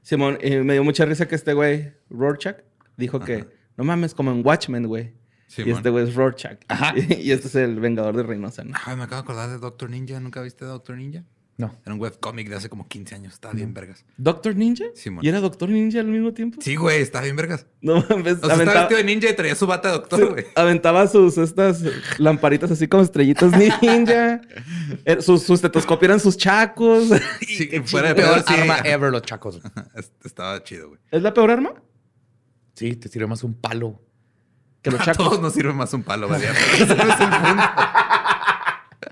Speaker 2: Simón, y me dio mucha risa que este güey, Rorschach, dijo que no mames, como en Watchmen, güey.
Speaker 3: Sí,
Speaker 2: y este güey es Rorschach.
Speaker 1: Ajá.
Speaker 2: Y este es el Vengador de Reynosa, ¿no?
Speaker 3: Ay, me acabo de acordar de Doctor Ninja. ¿Nunca viste Doctor Ninja?
Speaker 1: No.
Speaker 3: Era un webcómic de hace como 15 años. Estaba bien vergas.
Speaker 2: ¿Doctor Ninja?
Speaker 3: Simón.
Speaker 2: ¿Y era Doctor Ninja al mismo tiempo?
Speaker 3: Sí, güey, estaba bien vergas.
Speaker 2: No mames,
Speaker 3: O sea, estaba
Speaker 2: aventaba,
Speaker 3: vestido de ninja y traía su bata de doctor, güey.
Speaker 2: aventaba sus estas lamparitas así como estrellitas ninja. Eh, Sus, sus estetoscopios eran sus chacos.
Speaker 3: Sí, fuera de
Speaker 1: Peor
Speaker 3: peor, sí.
Speaker 1: arma ever los chacos.
Speaker 3: Estaba chido, güey.
Speaker 2: ¿Es la peor arma?
Speaker 1: Sí, te sirve más un palo.
Speaker 2: Que los
Speaker 3: A
Speaker 2: chacos.
Speaker 3: todos nos sirve más un palo, güey. Ese no es el punto.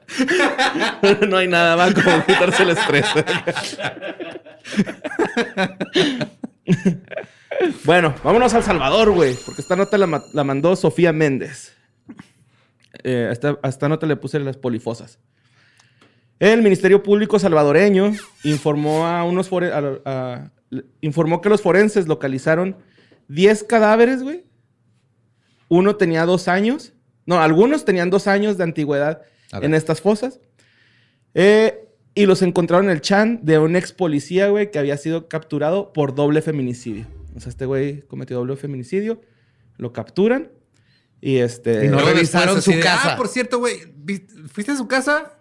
Speaker 2: no hay nada más como quitarse el estrés. bueno, vámonos al Salvador, güey. Porque esta nota la, la mandó Sofía Méndez. Eh, a, esta, a esta nota le puse las polifosas. El Ministerio Público salvadoreño informó a unos informó que los forenses localizaron 10 cadáveres, güey. Uno tenía dos años. No, algunos tenían dos años de antigüedad En estas fosas. Eh, y los encontraron en el chan de un ex policía, güey, que había sido capturado por doble feminicidio. O sea, este güey cometió doble feminicidio, lo capturan y este...
Speaker 1: Y no revisaron su
Speaker 3: de,
Speaker 1: casa.
Speaker 3: Ah, por cierto, güey. ¿vi- ¿Fuiste a su casa?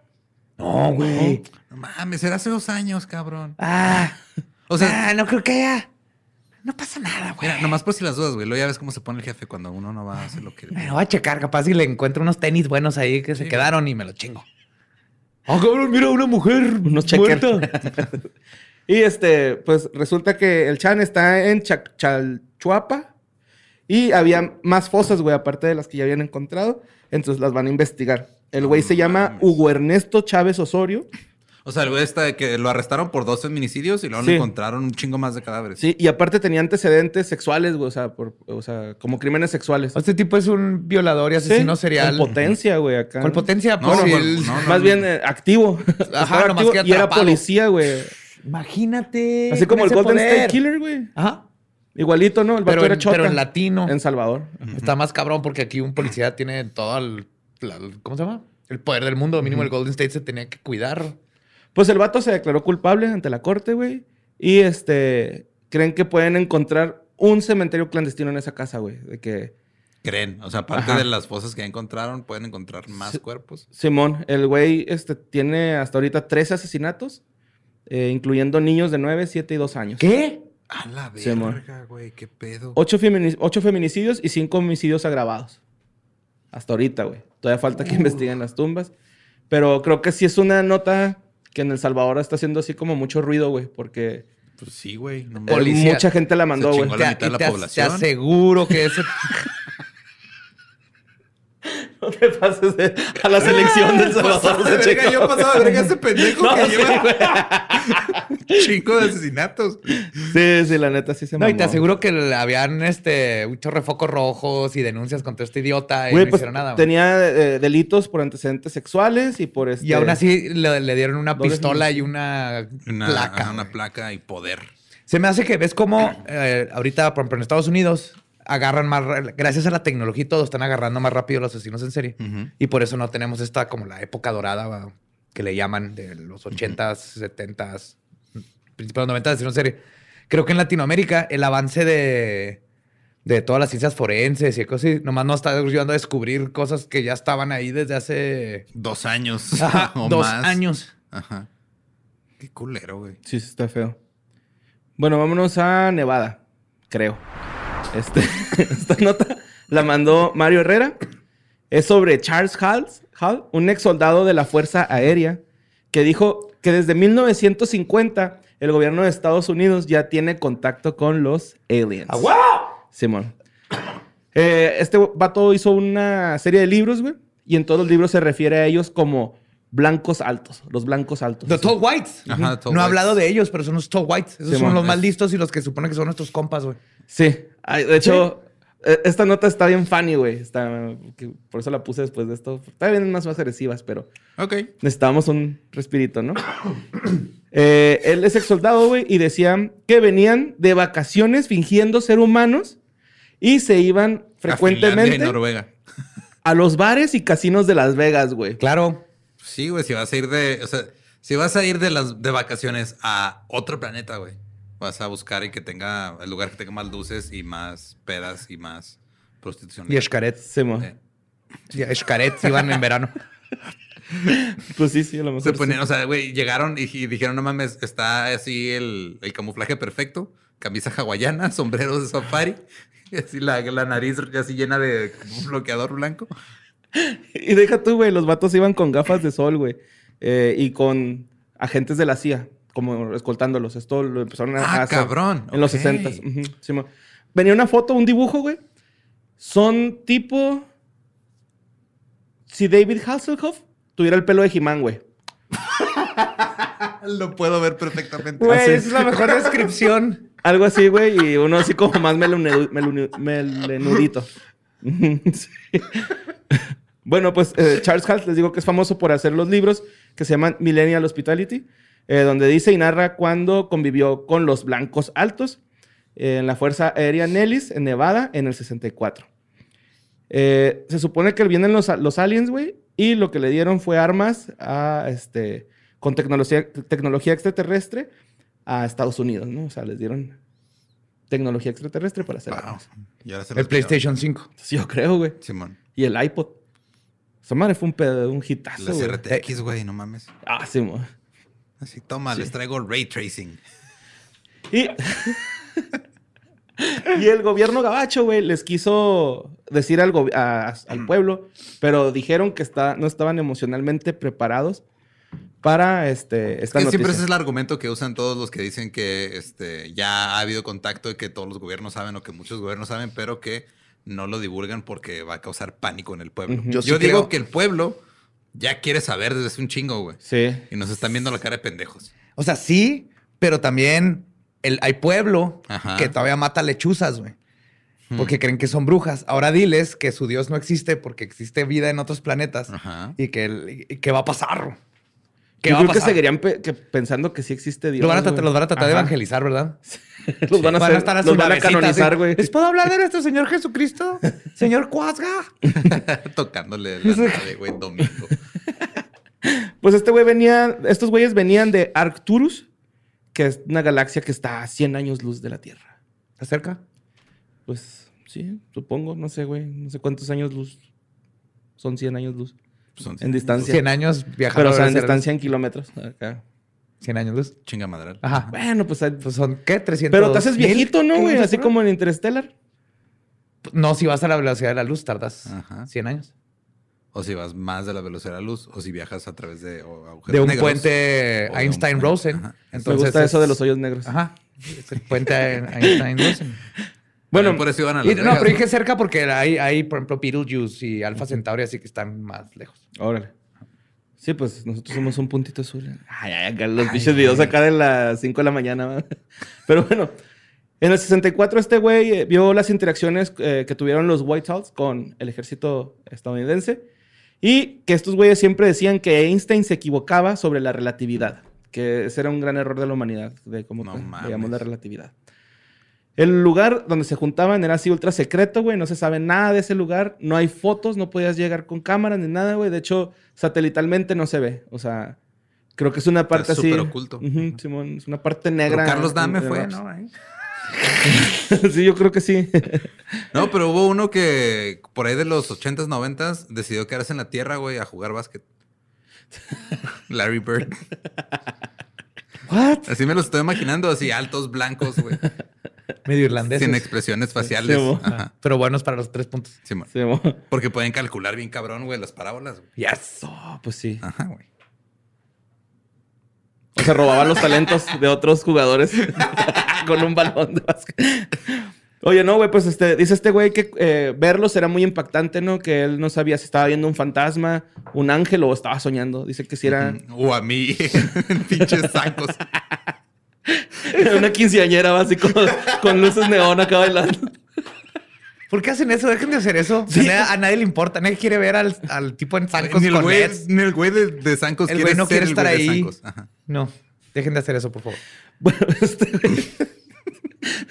Speaker 1: No, güey.
Speaker 3: No mames, era hace dos años, cabrón.
Speaker 1: Ah.
Speaker 3: O sea,
Speaker 1: ah, no creo que haya. No pasa nada, güey.
Speaker 3: mira, nomás por si las dudas, güey. Luego ya ves cómo se pone el jefe cuando uno no va a hacer lo que.
Speaker 1: Me lo voy a checar, capaz si le encuentro unos tenis buenos ahí que se quedaron y me los chingo. Ah, cabrón, mira una mujer
Speaker 2: Unos checkers. y este, pues resulta que el Chan está en Chac- Chalchuapa y había más fosas, güey, aparte de las que ya habían encontrado. Entonces las van a investigar. El güey se llama. Hugo Ernesto Chávez Osorio.
Speaker 3: O sea, el güey está de que lo arrestaron por dos feminicidios y luego
Speaker 2: Sí.
Speaker 3: le encontraron un chingo más de cadáveres.
Speaker 2: Sí, y aparte tenía antecedentes sexuales, güey, o sea, por, o sea, como crímenes sexuales.
Speaker 1: Este tipo es un violador y asesino
Speaker 2: Sí,
Speaker 1: serial.
Speaker 2: Con potencia, güey, acá.
Speaker 1: ¿Cuál potencia?
Speaker 3: No,
Speaker 1: Pues,
Speaker 3: no, no,
Speaker 1: el-
Speaker 3: no,
Speaker 2: Más
Speaker 3: no.
Speaker 2: bien eh, activo. Activo
Speaker 1: que
Speaker 2: y era policía, güey.
Speaker 1: Imagínate.
Speaker 2: Así como
Speaker 1: con
Speaker 2: el Golden
Speaker 1: poder.
Speaker 2: State Killer, güey.
Speaker 1: Ajá.
Speaker 2: Igualito, ¿no? El
Speaker 1: Pero
Speaker 2: era
Speaker 1: en, pero en latino.
Speaker 2: En Salvador.
Speaker 1: Está más cabrón porque aquí un policía tiene todo el, la- ¿Cómo se llama? El poder del mundo. Mínimo el Golden State se tenía que cuidar.
Speaker 2: Pues el vato se declaró culpable ante la corte, güey. Y este. Creen que pueden encontrar un cementerio clandestino en esa casa, güey. De que.
Speaker 3: Creen. O sea, aparte
Speaker 2: Ajá.
Speaker 3: de las fosas que encontraron, pueden encontrar más
Speaker 2: Sí.
Speaker 3: cuerpos.
Speaker 2: Simón, el güey este, tiene hasta ahorita tres asesinatos, eh, incluyendo niños de 9, 7 y 2 años.
Speaker 1: ¿Qué?
Speaker 3: A la verga, güey. Qué pedo.
Speaker 2: Ocho, femini- ocho feminicidios y cinco homicidios agravados. Hasta ahorita, güey. Todavía falta que investiguen las tumbas. Pero creo que sí es una nota que en El Salvador está haciendo así como mucho ruido, güey. Porque
Speaker 3: Pues sí, güey. No
Speaker 2: mucha gente la mandó, güey.
Speaker 1: Te aseguro que ese...
Speaker 2: No te pases de- a la selección del Salvador.
Speaker 3: De
Speaker 2: se
Speaker 3: verga, yo pasaba de verga ese pendejo
Speaker 2: No,
Speaker 3: que
Speaker 2: sí,
Speaker 3: lleva chingo de asesinatos.
Speaker 2: Sí, sí, la neta sí se
Speaker 1: No, y
Speaker 2: mamó.
Speaker 1: te aseguro que habían este, un chorro de focos rojos y denuncias contra este idiota y
Speaker 2: Güey,
Speaker 1: no
Speaker 2: pues
Speaker 1: hicieron nada.
Speaker 2: tenía eh, delitos por antecedentes sexuales y por este...
Speaker 1: Y aún así le, le dieron una pistola y una,
Speaker 3: Una
Speaker 1: placa.
Speaker 3: una placa y poder.
Speaker 1: Se me hace que ves cómo eh, ahorita, por ejemplo, en Estados Unidos, agarran más, ra- gracias a la tecnología y todo, están agarrando más rápido los asesinos en serie. Y por eso no tenemos esta como la época dorada va, que le llaman de los 80s, 70s, principios de los 90s, asesinos en serie. Creo que en Latinoamérica el avance de, de todas las ciencias forenses y cosas así, nomás nos está ayudando a descubrir cosas que ya estaban ahí desde hace
Speaker 3: Dos años.
Speaker 1: ajá,
Speaker 3: o
Speaker 1: dos
Speaker 3: más.
Speaker 1: años.
Speaker 3: Ajá. Qué culero, güey.
Speaker 2: Sí, sí, está feo. Bueno, vámonos a Nevada, creo. Este, esta nota la mandó Mario Herrera. Es sobre Charles Hall, Hall, un ex soldado de la Fuerza Aérea, que dijo que desde 1950 el gobierno de Estados Unidos ya tiene contacto con los aliens. Simón. Eh, este vato hizo una serie de libros, güey, y en todos los libros se refiere a ellos como blancos altos, los blancos altos.
Speaker 1: The Tall Whites.
Speaker 3: Ajá,
Speaker 1: no he
Speaker 3: Whites.
Speaker 1: hablado de ellos, pero son los Tall Whites. Esos
Speaker 2: Simón,
Speaker 1: son los más listos y los que supone que son nuestros compas, güey.
Speaker 2: Sí. Ay, de hecho, eh, esta nota está bien funny, güey. Está, por eso la puse después de esto. Todavía vienen más, más agresivas, pero
Speaker 3: Ok.
Speaker 2: necesitábamos un respirito, ¿no? Eh, él es ex soldado, güey, y decían que venían de vacaciones fingiendo ser humanos y se iban
Speaker 3: A
Speaker 2: frecuentemente
Speaker 3: Noruega.
Speaker 2: a los bares y casinos de Las Vegas, güey.
Speaker 1: Claro.
Speaker 3: Sí, güey, si vas a ir de, o sea, si vas a ir de las de vacaciones a otro planeta, güey, vas a buscar y que tenga el lugar que tenga más luces y más pedas y más Prostitución.
Speaker 1: Y Escaret.
Speaker 2: Sí, mo.
Speaker 3: Eh.
Speaker 1: Sí, Escaret iban en verano.
Speaker 2: Pues sí, sí, a lo mejor.
Speaker 3: Se
Speaker 2: sí.
Speaker 3: ponían, o sea, güey, llegaron y, y dijeron, no mames, está así el, el camuflaje perfecto, camisa hawaiana, sombreros de safari, y así la, la nariz así llena de un bloqueador blanco.
Speaker 2: Y deja tú, güey, los vatos iban con gafas de sol, güey. eh, y con agentes de la CIA, como escoltándolos. Esto lo empezaron a
Speaker 3: Ah,
Speaker 2: hacer
Speaker 3: cabrón,
Speaker 2: En los
Speaker 3: ok.
Speaker 2: 60 Venía una foto, un dibujo, güey. Son tipo. Si David Hasselhoff tuviera el pelo de He-Man, güey.
Speaker 3: Lo puedo ver perfectamente.
Speaker 1: Güey,
Speaker 2: Así.
Speaker 1: es la mejor descripción.
Speaker 2: Algo así, güey, y uno así como más melenudito. Sí. Bueno, pues eh, Charles Hall, les digo que es famoso por hacer los libros que se llaman Millennial Hospitality, eh, donde dice y narra cuando convivió con los blancos altos eh, en la Fuerza Aérea Nellis en Nevada en el 64. Eh, se supone que vienen los, los aliens, güey, y lo que le dieron fue armas a, este, con tecnología, tecnología extraterrestre a Estados Unidos, ¿no? O sea, les dieron tecnología extraterrestre para hacer
Speaker 3: Wow.
Speaker 2: armas.
Speaker 3: Y ahora se
Speaker 1: El PlayStation 5.
Speaker 2: Entonces, yo creo, güey.
Speaker 3: Simón.
Speaker 2: Y el iPod. Esa madre fue un, pedo, un hitazo,
Speaker 3: Las
Speaker 2: güey.
Speaker 3: RTX, güey, no mames.
Speaker 2: Ah, sí, mo.
Speaker 3: Así, toma, les traigo ray tracing.
Speaker 2: Y, y el gobierno gabacho, güey, les quiso decir al, a- al pueblo, pero dijeron que está, no estaban emocionalmente preparados para este,
Speaker 3: Es
Speaker 2: esta
Speaker 3: que siempre ese es el argumento que usan todos los que dicen que este, ya ha habido contacto y que todos los gobiernos saben o que muchos gobiernos saben, pero que no lo divulgan porque va a causar pánico en el pueblo.
Speaker 2: Ujú.
Speaker 3: Yo,
Speaker 1: Yo sí
Speaker 3: digo
Speaker 1: creo-
Speaker 3: que el pueblo ya quiere saber desde hace un chingo, güey.
Speaker 2: Sí.
Speaker 3: Y nos están viendo la cara de pendejos.
Speaker 1: O sea, sí, pero también el, hay pueblo
Speaker 3: Ajá.
Speaker 1: que todavía mata lechuzas, güey. Porque creen que son brujas. Ahora diles que su Dios no existe porque existe vida en otros planetas.
Speaker 3: Ajá.
Speaker 1: Y que, el- y que va a pasar. ¿Qué
Speaker 2: Yo
Speaker 1: va a
Speaker 2: creo que
Speaker 1: pasar?
Speaker 2: seguirían pe- que pensando que sí existe Dios.
Speaker 1: Lo van a tratar,
Speaker 2: güey.
Speaker 1: los van a tratar de evangelizar, ¿verdad?
Speaker 2: Los van a, hacer-
Speaker 1: estar a
Speaker 2: los van a canonizar, güey.
Speaker 1: ¿Les puedo hablar de nuestro Señor Jesucristo? Señor Cuasga.
Speaker 3: Tocándole la nave, güey, domingo.
Speaker 2: Pues este güey venía, estos güeyes venían de Arcturus, que es una galaxia que está a 100 años luz de la Tierra.
Speaker 1: ¿Está cerca?
Speaker 2: Pues sí, supongo, no sé, güey, no sé cuántos años luz. Son 100 años luz.
Speaker 3: Son
Speaker 2: En distancia.
Speaker 1: 100 años viajando.
Speaker 2: Pero o sea, en distancia en kilómetros. Acá.
Speaker 1: 100 años luz.
Speaker 3: chinga madral.
Speaker 1: Ajá.
Speaker 2: Bueno, pues,
Speaker 1: Pues son, ¿qué? 300.
Speaker 2: pero te haces viejito, ¿no, güey? Así como en Interstellar.
Speaker 1: No, si vas a la velocidad de la luz, tardas
Speaker 3: Ajá.
Speaker 1: 100 años.
Speaker 3: O si vas más de la velocidad de la luz, o si viajas a través de o agujeros
Speaker 1: De un
Speaker 3: negros,
Speaker 1: puente
Speaker 3: o de un
Speaker 1: Einstein-Rosen.
Speaker 3: Ajá.
Speaker 2: Me gusta eso
Speaker 1: es-
Speaker 2: de los hoyos negros.
Speaker 1: Ajá. Es el puente Einstein-Rosen.
Speaker 2: Bueno,
Speaker 3: por eso iban a
Speaker 1: Y- no, pero dije cerca porque hay, hay, por ejemplo, Beetlejuice y Alpha Centauri, así que están más lejos.
Speaker 2: órale. Sí, pues nosotros somos un puntito azul. Ay, ay, acá los bichos videos acá de las 5 de la mañana. Pero bueno, en el 64 este güey eh, vio las interacciones eh, que tuvieron los White House con el ejército estadounidense y que estos güeyes siempre decían que Einstein se equivocaba sobre la relatividad, que ese era un gran error de la humanidad, de cómo
Speaker 3: No
Speaker 2: veíamos la relatividad. El lugar donde se juntaban era así ultra secreto, güey. No se sabe nada de ese lugar. No hay fotos, no podías llegar con cámaras ni nada, güey. De hecho, satelitalmente no se ve. O sea, creo que es una parte así.
Speaker 3: súper oculto.
Speaker 2: Simón, es una parte
Speaker 3: Pero
Speaker 2: negra.
Speaker 3: Carlos Dame fue,
Speaker 2: Raps.
Speaker 3: ¿no? Ahí.
Speaker 2: sí, yo creo que sí.
Speaker 3: No, pero hubo uno que por ahí de los 80s, 90s decidió quedarse en la tierra, güey, a jugar básquet. Larry Bird.
Speaker 2: ¿What?
Speaker 3: Así me lo estoy imaginando, así altos, blancos, güey.
Speaker 1: Medio irlandés.
Speaker 3: Sin expresiones faciales.
Speaker 2: Sí, mo.
Speaker 3: Ajá.
Speaker 1: Pero buenos para los tres puntos.
Speaker 3: Sí. Porque pueden calcular bien cabrón, güey, las parábolas. güey.
Speaker 1: Yes.
Speaker 2: Oh, pues sí.
Speaker 3: Ajá, güey.
Speaker 2: O se robaban los talentos de otros jugadores con un balón de básquet. Oye, no, güey, pues este, dice este güey que eh, verlos era muy impactante, ¿no? Que él no sabía si estaba viendo un fantasma, un ángel o estaba soñando. Dice que si era
Speaker 3: O a mí, pinches sacos.
Speaker 2: Una quinceañera básico con luces neón acá bailando.
Speaker 1: ¿Por qué hacen eso? Dejen de hacer eso. A, nadie, a nadie le importa. Nadie quiere ver al, al tipo en zancos
Speaker 3: Ni el
Speaker 1: con
Speaker 3: güey, ni el güey de, de Sancos
Speaker 1: El
Speaker 3: quiere
Speaker 1: güey no
Speaker 3: ser
Speaker 1: quiere
Speaker 3: el
Speaker 1: estar
Speaker 3: güey de
Speaker 1: ahí.
Speaker 3: Ajá.
Speaker 1: No. Dejen de hacer eso, por favor.
Speaker 2: Bueno, este güey-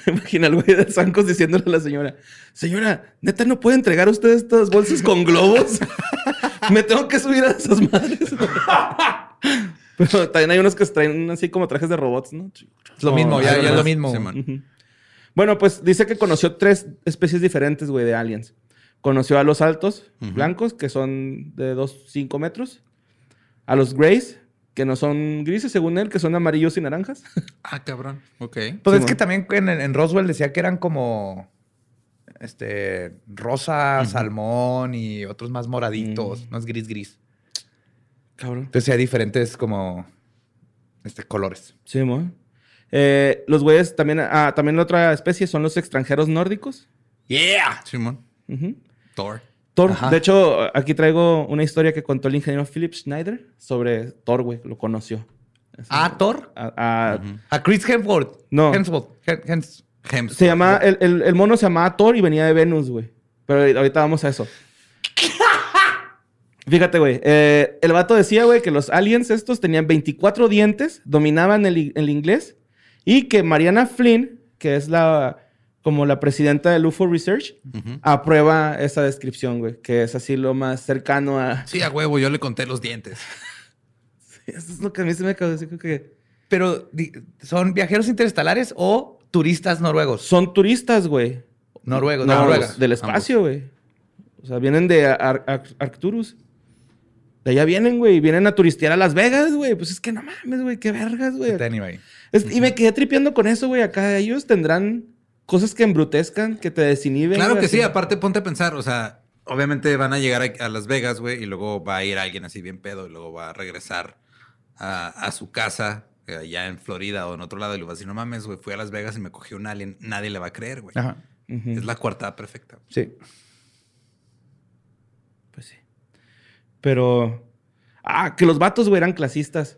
Speaker 2: Imagina al güey de Zancos diciéndole a la señora: Señora, neta, ¿no puede entregar usted estas bolsas con globos? Me tengo que subir a esas madres. Pero también hay unos que traen así como trajes de robots, ¿no?
Speaker 1: Es lo mismo, ya,
Speaker 2: ah,
Speaker 1: ya es lo mismo.
Speaker 3: Sí, man.
Speaker 2: Ujú. Bueno, pues dice que conoció tres especies diferentes, güey, de aliens. Conoció a los altos, blancos, que son de 2-5 metros. A los grays, que no son grises, según él, que son amarillos y naranjas.
Speaker 3: Ah, cabrón. Ok.
Speaker 1: Pues
Speaker 2: Sí,
Speaker 1: es que también en, en Roswell decía que eran como este rosa, salmón y otros más moraditos, no es gris gris.
Speaker 2: Cabrón.
Speaker 1: Entonces hay diferentes como este colores.
Speaker 2: Sí, mo. Eh, los güeyes también... Ah, también la otra especie son los extranjeros nórdicos.
Speaker 1: Yeah.
Speaker 3: Simón.
Speaker 2: Ujú.
Speaker 3: Thor.
Speaker 2: Thor.
Speaker 1: Ajá.
Speaker 2: De hecho, aquí traigo una historia que contó el ingeniero Philip Schneider sobre Thor, güey. Lo conoció.
Speaker 1: Ah, Thor.
Speaker 2: A- a-
Speaker 1: A Chris Hemsworth.
Speaker 2: No.
Speaker 1: Hemsworth. Hem- Hems-
Speaker 3: Hemsworth.
Speaker 2: Se llama... El, el- el mono se llamaba Thor y venía de Venus, güey. Pero ahorita vamos a eso. Fíjate, güey. eh, el vato decía, güey, que los aliens estos tenían 24 dientes, dominaban el, el inglés y que Mariana Flynn, que es la como la presidenta del UFO Research, aprueba esa descripción, güey, que es así lo más cercano a...
Speaker 3: Sí, a huevo, yo le conté los dientes.
Speaker 2: Eso es lo que a mí se me acabó de decir, creo que
Speaker 1: Pero son viajeros interestelares o turistas noruegos.
Speaker 2: son turistas, güey.
Speaker 1: Noruegos, Noruega.
Speaker 2: del espacio, güey. O sea, vienen de Ar- Ar- Arcturus. De allá vienen, güey. Vienen a turistear a Las Vegas, güey. Pues es que no mames, güey. Qué vergas, güey.
Speaker 1: Anyway.
Speaker 2: Es- Y me quedé tripeando con eso, güey. Acá ellos tendrán cosas que embrutezcan, que te desinhiben.
Speaker 3: Claro
Speaker 2: güey,
Speaker 3: que
Speaker 2: así.
Speaker 3: sí, aparte ponte a pensar, o sea, obviamente van a llegar a, a Las Vegas, güey, y luego va a ir alguien así bien pedo y luego va a regresar a, a su casa eh, allá en Florida o en otro lado y le va a decir, no mames, güey, fui a Las Vegas y me cogió un alien. Nadie le va a creer, güey.
Speaker 1: Ajá.
Speaker 3: Es la coartada perfecta.
Speaker 1: Sí.
Speaker 2: Pero. Ah, que los vatos, güey, eran clasistas.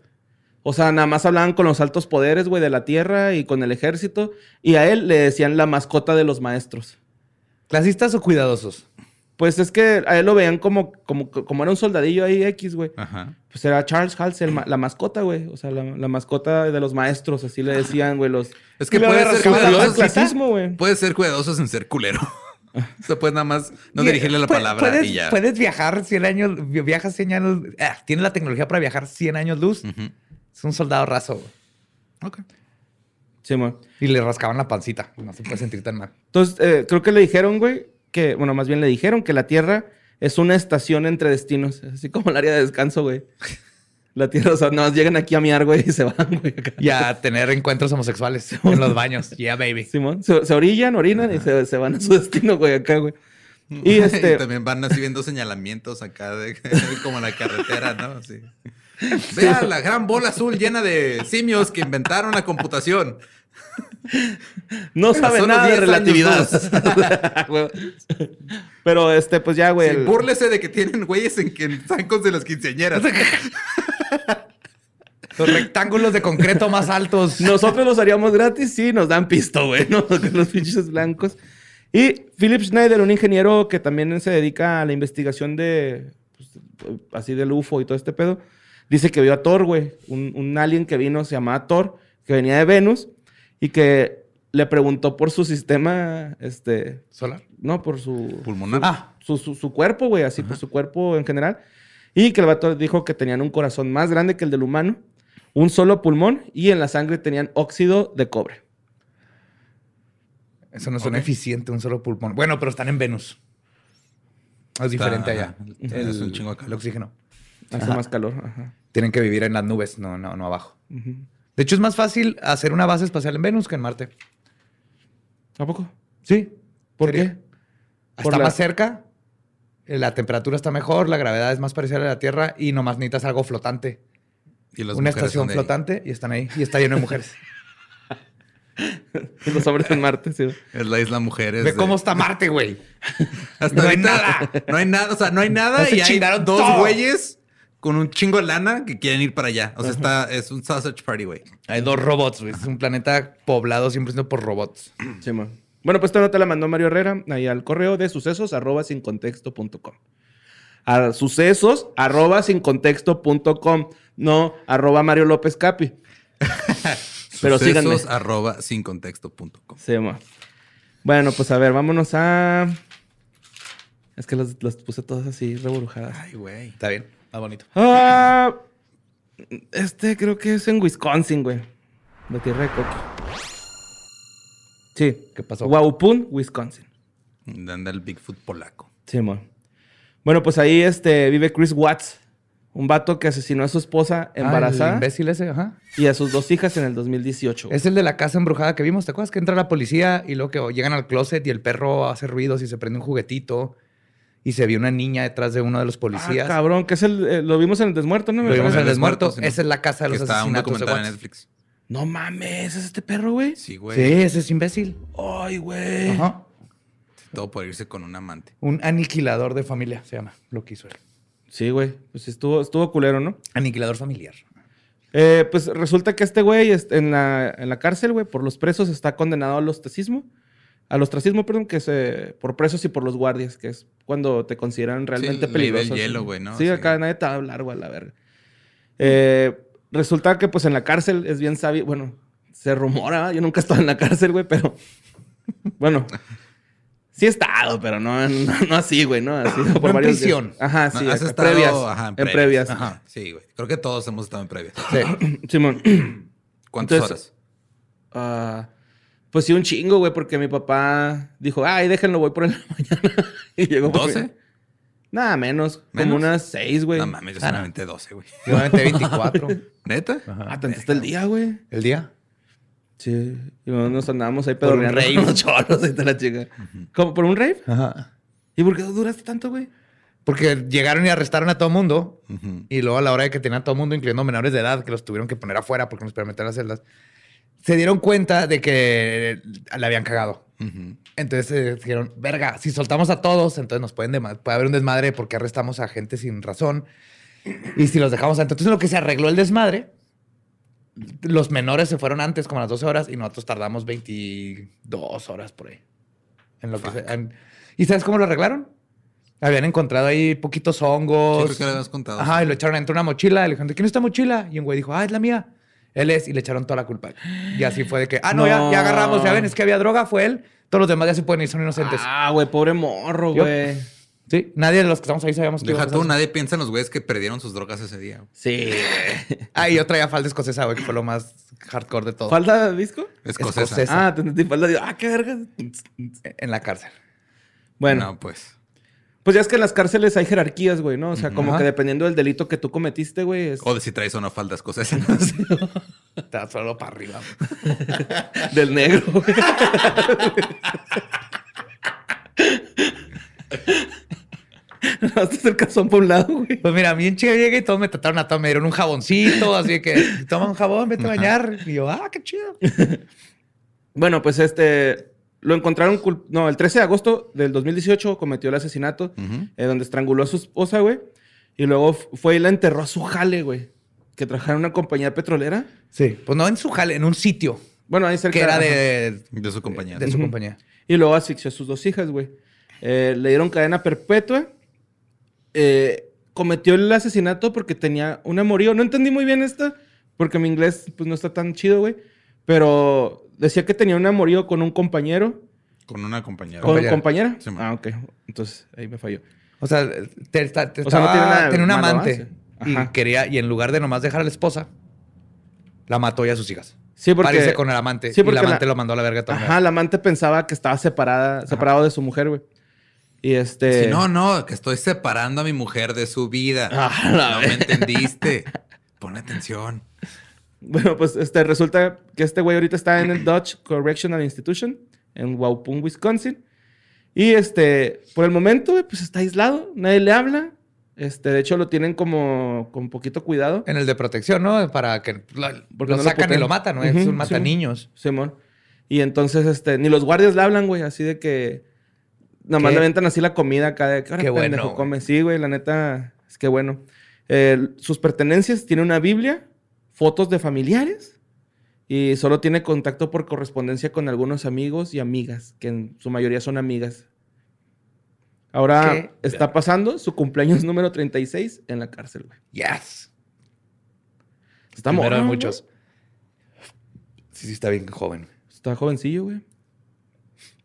Speaker 2: O sea, nada más hablaban con los altos poderes, güey, de la tierra y con el ejército. Y a él le decían la mascota de los maestros.
Speaker 1: ¿Clasistas o cuidadosos?
Speaker 2: Pues es que a él lo veían como, como, como era un soldadillo ahí X, güey.
Speaker 3: Ajá.
Speaker 2: Pues era Charles Hals, el ma- la mascota, güey. O sea, la, la mascota de los maestros, así le decían, güey, los...
Speaker 3: Es que puede ser cuidadosos.
Speaker 2: clasismo, güey.
Speaker 3: Puedes ser cuidadosos en ser culero. O sea, puedes nada más no dirigirle la palabra
Speaker 1: puedes,
Speaker 3: y ya.
Speaker 1: Puedes viajar 100 años, vi- viajas 100 años, ah, tienes la tecnología para viajar 100 años luz. Es un soldado raso. güey.
Speaker 3: Ok.
Speaker 2: Sí, güey.
Speaker 1: Y le rascaban la pancita. No se puede sentir tan mal.
Speaker 2: Entonces, eh, creo que le dijeron, güey, que... Bueno, más bien le dijeron que la Tierra es una estación entre destinos. Así como el área de descanso, güey. La Tierra, o sea, nada más llegan aquí a miar, güey, y se van, güey. acá.
Speaker 1: Y a tener encuentros homosexuales en los baños. Yeah, baby.
Speaker 2: Simón, se, se orillan, orinan y se, se van a su destino, güey, acá, güey. Y este...
Speaker 3: también van así viendo señalamientos acá de como la carretera, ¿no? Así. Vea la gran bola azul llena de simios que inventaron la computación.
Speaker 2: No sabe nada de
Speaker 3: los 10 años
Speaker 2: relatividad. Pero este, pues ya, güey.
Speaker 3: Sí,
Speaker 2: el-
Speaker 3: búrlese de que tienen güeyes en que en zancos de las quinceañeras.
Speaker 1: Los rectángulos de concreto más altos.
Speaker 2: Nosotros los haríamos gratis, sí, nos dan pisto, güey, ¿no? Los pinches blancos. Y Philip Schneider, un ingeniero que también se dedica a la investigación de, pues, así del UFO y todo este pedo, dice que vio a Thor, güey, un, un alien que vino, se llamaba Thor, que venía de Venus y que le preguntó por su sistema, este,
Speaker 1: Solar.
Speaker 2: no, por su...
Speaker 3: Pulmonar.
Speaker 1: Ah,
Speaker 2: su, su, su cuerpo, güey, así, por su cuerpo en general. Y que el vato dijo que tenían un corazón más grande que el del humano, un solo pulmón y en la sangre tenían óxido de cobre.
Speaker 1: eso no suena eficiente, un solo pulmón. Bueno, pero están en Venus. Es diferente allá. El,
Speaker 3: Es un chingo de calor.
Speaker 1: el oxígeno.
Speaker 2: Hace más calor. Ajá.
Speaker 1: Tienen que vivir en las nubes, no, no, no abajo. De hecho, es más fácil hacer una base espacial en Venus que en Marte.
Speaker 2: ¿A poco?
Speaker 1: Sí.
Speaker 2: ¿Por
Speaker 1: ¿Sería?
Speaker 2: qué? Por
Speaker 1: Está
Speaker 2: la-
Speaker 1: más cerca, la temperatura está mejor, la gravedad es más parecida a la Tierra y nomás necesitas algo flotante.
Speaker 3: Y las
Speaker 1: una estación flotante y están ahí. Y está lleno de mujeres.
Speaker 2: Los hombres en Marte, sí.
Speaker 3: Es la isla mujeres.
Speaker 1: Ve
Speaker 3: de-
Speaker 1: cómo está Marte, güey.
Speaker 3: Hasta
Speaker 1: no hay nada.
Speaker 3: No hay nada. O sea, no hay nada. Y hay
Speaker 1: chingaron
Speaker 3: dos
Speaker 1: todo.
Speaker 3: güeyes con un chingo de lana que quieren ir para allá. O sea, está, es un sausage party, güey.
Speaker 1: Hay dos robots, güey. Es un planeta poblado 100% por robots.
Speaker 2: Sí, man. Bueno, pues esta nota la mandó Mario Herrera ahí al correo de sucesos arroba sin contexto.com. A sucesos arroba sin contexto.com, no arroba Mario López Capi. Pero síganme.
Speaker 3: Sucesos arroba sin.
Speaker 2: Sí, ma. Bueno, pues a ver, vámonos a. Es que las, las puse todas así reburujadas.
Speaker 3: Ay, güey.
Speaker 1: Está bien. Más bonito.
Speaker 2: Ah, este creo que es en Wisconsin, güey. La tierra de Coqui. Sí.
Speaker 1: ¿Qué pasó?
Speaker 2: Waupun, Wisconsin.
Speaker 3: Anda el Bigfoot polaco.
Speaker 2: Simón. Bueno, pues ahí este, vive Chris Watts, un vato que asesinó a su esposa
Speaker 1: Ah, el
Speaker 2: embarazada
Speaker 1: imbécil ese, ajá.
Speaker 2: y a sus dos hijas en el 2018.
Speaker 1: Es el de la casa embrujada que vimos, ¿te acuerdas? Que entra la policía y luego que llegan al closet y el perro hace ruidos y se prende un juguetito y se vio una niña detrás de uno de los
Speaker 2: Ah,
Speaker 1: policías.
Speaker 2: cabrón, que es el. eh, lo vimos en el desmuerto, ¿no?
Speaker 1: Lo vimos en el desmuerto.
Speaker 3: Desmuerto, sí,
Speaker 1: Esa es la casa de
Speaker 3: Que
Speaker 1: los
Speaker 3: está un
Speaker 1: asesinatos de
Speaker 3: documental en. Netflix.
Speaker 2: No mames, es este perro, güey.
Speaker 3: Sí, güey.
Speaker 1: Sí, ese es imbécil.
Speaker 2: Ay, güey.
Speaker 1: Ajá.
Speaker 3: Todo por irse con un amante.
Speaker 1: Un aniquilador de familia se llama lo que hizo él.
Speaker 2: Sí, güey. Pues estuvo, estuvo culero, ¿no?
Speaker 1: Aniquilador familiar.
Speaker 2: Eh, pues resulta que este güey en la, en la cárcel, güey, por los presos está condenado al ostracismo. Al ostracismo, perdón, que es eh, por presos y por los guardias, que es cuando te consideran realmente
Speaker 3: del
Speaker 2: peligroso.
Speaker 3: hielo, güey, ¿no?
Speaker 2: Sí,
Speaker 3: Sí.
Speaker 2: acá nadie te va a hablar, güey, a la verga. Eh, resulta que, pues, en la cárcel es bien sabio. Bueno, se rumora, yo nunca he estado en la cárcel, güey, pero. Bueno. Sí he estado, pero no, no, no así, güey, ¿no? Así por
Speaker 1: No en
Speaker 2: varios días.
Speaker 1: prisión.
Speaker 2: Ajá,
Speaker 3: No,
Speaker 2: sí,
Speaker 3: has
Speaker 2: acá,
Speaker 3: estado,
Speaker 2: previas.
Speaker 3: ajá,
Speaker 2: en previas.
Speaker 3: Ajá, sí, güey. Creo que todos hemos estado en previas.
Speaker 1: Sí.
Speaker 2: Simón.
Speaker 3: ¿Cuántas
Speaker 2: Entonces-
Speaker 3: horas?
Speaker 2: Ah, pues sí, un chingo, güey, porque mi papá dijo, ay, déjenlo, voy por en la mañana. y llegó por
Speaker 3: ¿12?
Speaker 2: Nada, menos.
Speaker 3: ¿Menos?
Speaker 2: Como unas seis, güey.
Speaker 3: No mames, yo solamente 12, güey.
Speaker 1: Yo me aventé 24.
Speaker 3: ¿Neta?
Speaker 2: Ah, tanto el día, güey.
Speaker 1: ¿El día?
Speaker 2: Sí. Y luego nos andábamos ahí
Speaker 1: Por un
Speaker 2: pedorreando
Speaker 1: rave.
Speaker 2: y te la chica. ¿Cómo? ¿Por un rave?
Speaker 1: Ajá.
Speaker 2: ¿Y por qué duraste tanto, güey?
Speaker 1: Porque llegaron y arrestaron a todo mundo. Y luego a la hora de que tenían a todo mundo, incluyendo menores de edad, que los tuvieron que poner afuera porque nos permitían las celdas, se dieron cuenta de que le habían cagado.
Speaker 3: Ujú.
Speaker 1: Entonces eh, dijeron, verga, si soltamos a todos, entonces nos pueden puede haber un desmadre porque arrestamos a gente sin razón. Y si los dejamos adentro. Entonces, en lo que se arregló el desmadre, los menores se fueron antes, como a las 12 horas, y nosotros tardamos 22 horas por ahí. En lo que se- en- ¿Y sabes cómo lo arreglaron? Habían encontrado ahí poquitos hongos.
Speaker 3: Sí, creo que lo habías contado.
Speaker 1: Ajá, y lo echaron dentro de una mochila. Y le dijeron, ¿de quién es esta mochila? Y un güey dijo, ah, es la mía. Él es, y le echaron toda la culpa. Y así fue de que, ah, no, Ya,
Speaker 2: No.
Speaker 1: ya agarramos, ya ven, es que había droga, fue él. Todos los demás ya se pueden ir, son inocentes.
Speaker 2: Ah, güey, pobre morro, güey.
Speaker 1: Sí, nadie de los que estamos ahí sabíamos que
Speaker 3: Deja tú, nadie piensa en los güeyes que perdieron sus drogas ese día.
Speaker 2: Sí.
Speaker 1: Ah, y yo traía falda escocesa, güey, que fue lo más hardcore de todo.
Speaker 2: ¿Falda de disco?
Speaker 3: Escocesa.
Speaker 1: Escocesa.
Speaker 2: Ah, te entendí, falda de... Ah, qué verga.
Speaker 1: En la cárcel.
Speaker 2: Bueno,
Speaker 3: No, pues.
Speaker 2: Pues ya es que en las cárceles hay jerarquías, güey, ¿no? O sea, como
Speaker 1: Ajá.
Speaker 2: que dependiendo del delito que tú cometiste, güey, es
Speaker 3: O de si traes o no faldas cosas.
Speaker 1: Está solo para arriba.
Speaker 2: del negro, güey. No, este es el calzón por un lado, güey.
Speaker 1: Pues mira, a mí en chica llegué y todos me trataron a todos, me dieron un jaboncito, así que toma un jabón, vete a bañar. Y yo, ah, qué chido.
Speaker 2: Bueno, pues este... Lo encontraron... cul- No, el 13 de agosto del 2018 cometió el asesinato. Eh, donde estranguló a su esposa, güey. Y luego fue y la enterró a su jale, güey. Que trabajaba en una compañía petrolera.
Speaker 1: Sí. Pues no en su jale, en un sitio
Speaker 2: Bueno, ahí cerca
Speaker 1: que era de,
Speaker 3: De su compañía.
Speaker 1: de su compañía.
Speaker 2: Y luego asfixió a sus dos hijas, güey. Eh, le dieron cadena perpetua. Eh, cometió el asesinato porque tenía un amorío. No entendí muy bien esto, porque mi inglés pues, no está tan chido, güey. Pero decía que tenía un amorío con un compañero.
Speaker 3: Con una compañera.
Speaker 2: ¿Con
Speaker 1: Compañera.
Speaker 2: compañera?
Speaker 3: Sí,
Speaker 2: ah, ok. Entonces, ahí me falló.
Speaker 1: O sea, te, te- te
Speaker 2: O sea, no tiene nada
Speaker 1: tenía un amante. Y
Speaker 2: Ajá.
Speaker 1: quería, y en lugar de nomás dejar a la esposa, la mató y a sus hijas.
Speaker 2: Sí, porque...
Speaker 1: Parece con el amante.
Speaker 2: Sí,
Speaker 1: y
Speaker 2: porque
Speaker 1: el amante
Speaker 2: la-
Speaker 1: lo mandó a la verga también.
Speaker 2: Ajá, la amante pensaba que estaba separada, separado de su mujer, güey. Y este...
Speaker 3: Sí, no, no, que estoy separando a mi mujer de su vida.
Speaker 2: Ah,
Speaker 3: no me entendiste. Pon atención.
Speaker 2: Bueno, pues este, resulta que este güey ahorita está en el Dutch Correctional Institution en Waupun, Wisconsin. Y este, por el momento, pues está aislado, nadie le habla. Este, de hecho, lo tienen como con poquito cuidado.
Speaker 1: En el de protección, ¿no? Para que lo,
Speaker 2: Porque
Speaker 1: lo
Speaker 2: no lo
Speaker 1: sacan y
Speaker 2: putean.
Speaker 1: lo matan, ¿no?
Speaker 2: Ujú,
Speaker 1: es un mata niños.
Speaker 2: Simón. Y entonces, este, ni los guardias le hablan, güey, así de que nomás le aventan así la comida acá de que
Speaker 1: Qué bueno,
Speaker 2: come. Sí, güey, la neta, es que bueno. Eh, sus pertenencias, tiene una Biblia, fotos de familiares y solo tiene contacto por correspondencia con algunos amigos y amigas, que en su mayoría son amigas. Ahora
Speaker 1: ¿Qué?
Speaker 2: está pasando su cumpleaños número 36 en la cárcel, güey.
Speaker 1: Yes.
Speaker 2: Está
Speaker 1: Primero de muchos. Sí, sí, está bien joven.
Speaker 2: güey. Está jovencillo, güey.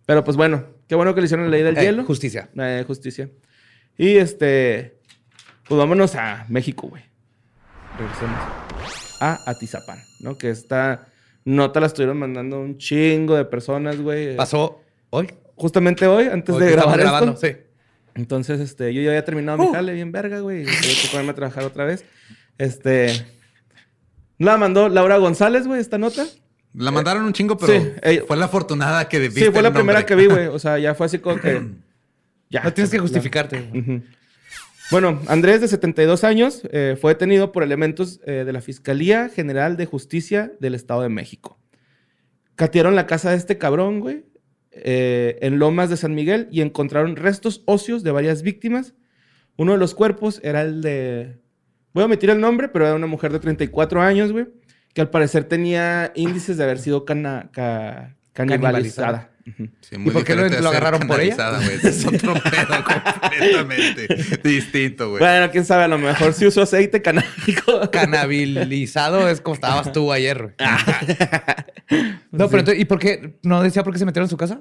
Speaker 2: Pero pues bueno, qué bueno que le hicieron la ley del
Speaker 1: Eh,
Speaker 2: hielo.
Speaker 1: Justicia.
Speaker 2: Eh, justicia. Y este, pues vámonos a México, güey. Regresemos a Atizapán, ¿no? Que está Nota la estuvieron mandando un chingo de personas, güey.
Speaker 1: Pasó hoy.
Speaker 2: Justamente hoy, antes
Speaker 1: Hoy
Speaker 2: de grabar esto.
Speaker 1: grabando, sí.
Speaker 2: Entonces, este, yo ya había terminado
Speaker 1: Uh.
Speaker 2: mi jale bien verga, güey. Tuve que ponerme a trabajar otra vez. Este. La mandó Laura González, güey, esta nota.
Speaker 3: La mandaron un chingo, pero
Speaker 2: Sí,
Speaker 3: fue la afortunada que
Speaker 2: Sí, fue la primera que vi, güey. O sea, ya fue así como que. Ya.
Speaker 1: No tienes que
Speaker 2: la-
Speaker 1: justificarte. güey.
Speaker 2: Bueno, Andrés, de 72 años, eh, fue detenido por elementos eh, de la Fiscalía General de Justicia del Estado de México. Catearon la casa de este cabrón, güey, eh, en Lomas de San Miguel y encontraron restos óseos de varias víctimas. Uno de los cuerpos era el de... Voy a omitir el nombre, pero era una mujer de 34 años, güey, que al parecer tenía índices de haber sido canibalizada.
Speaker 3: Sí, muy
Speaker 1: ¿Y por qué lo- agarraron por ella?
Speaker 3: Ese Es otro pedo completamente distinto, güey.
Speaker 2: Bueno, quién sabe, a lo mejor sí usó aceite canábico.
Speaker 1: Canabilizado es como estabas tú ayer, güey. no, pero entonces, ¿y por qué? ¿No decía por qué se metieron en su casa?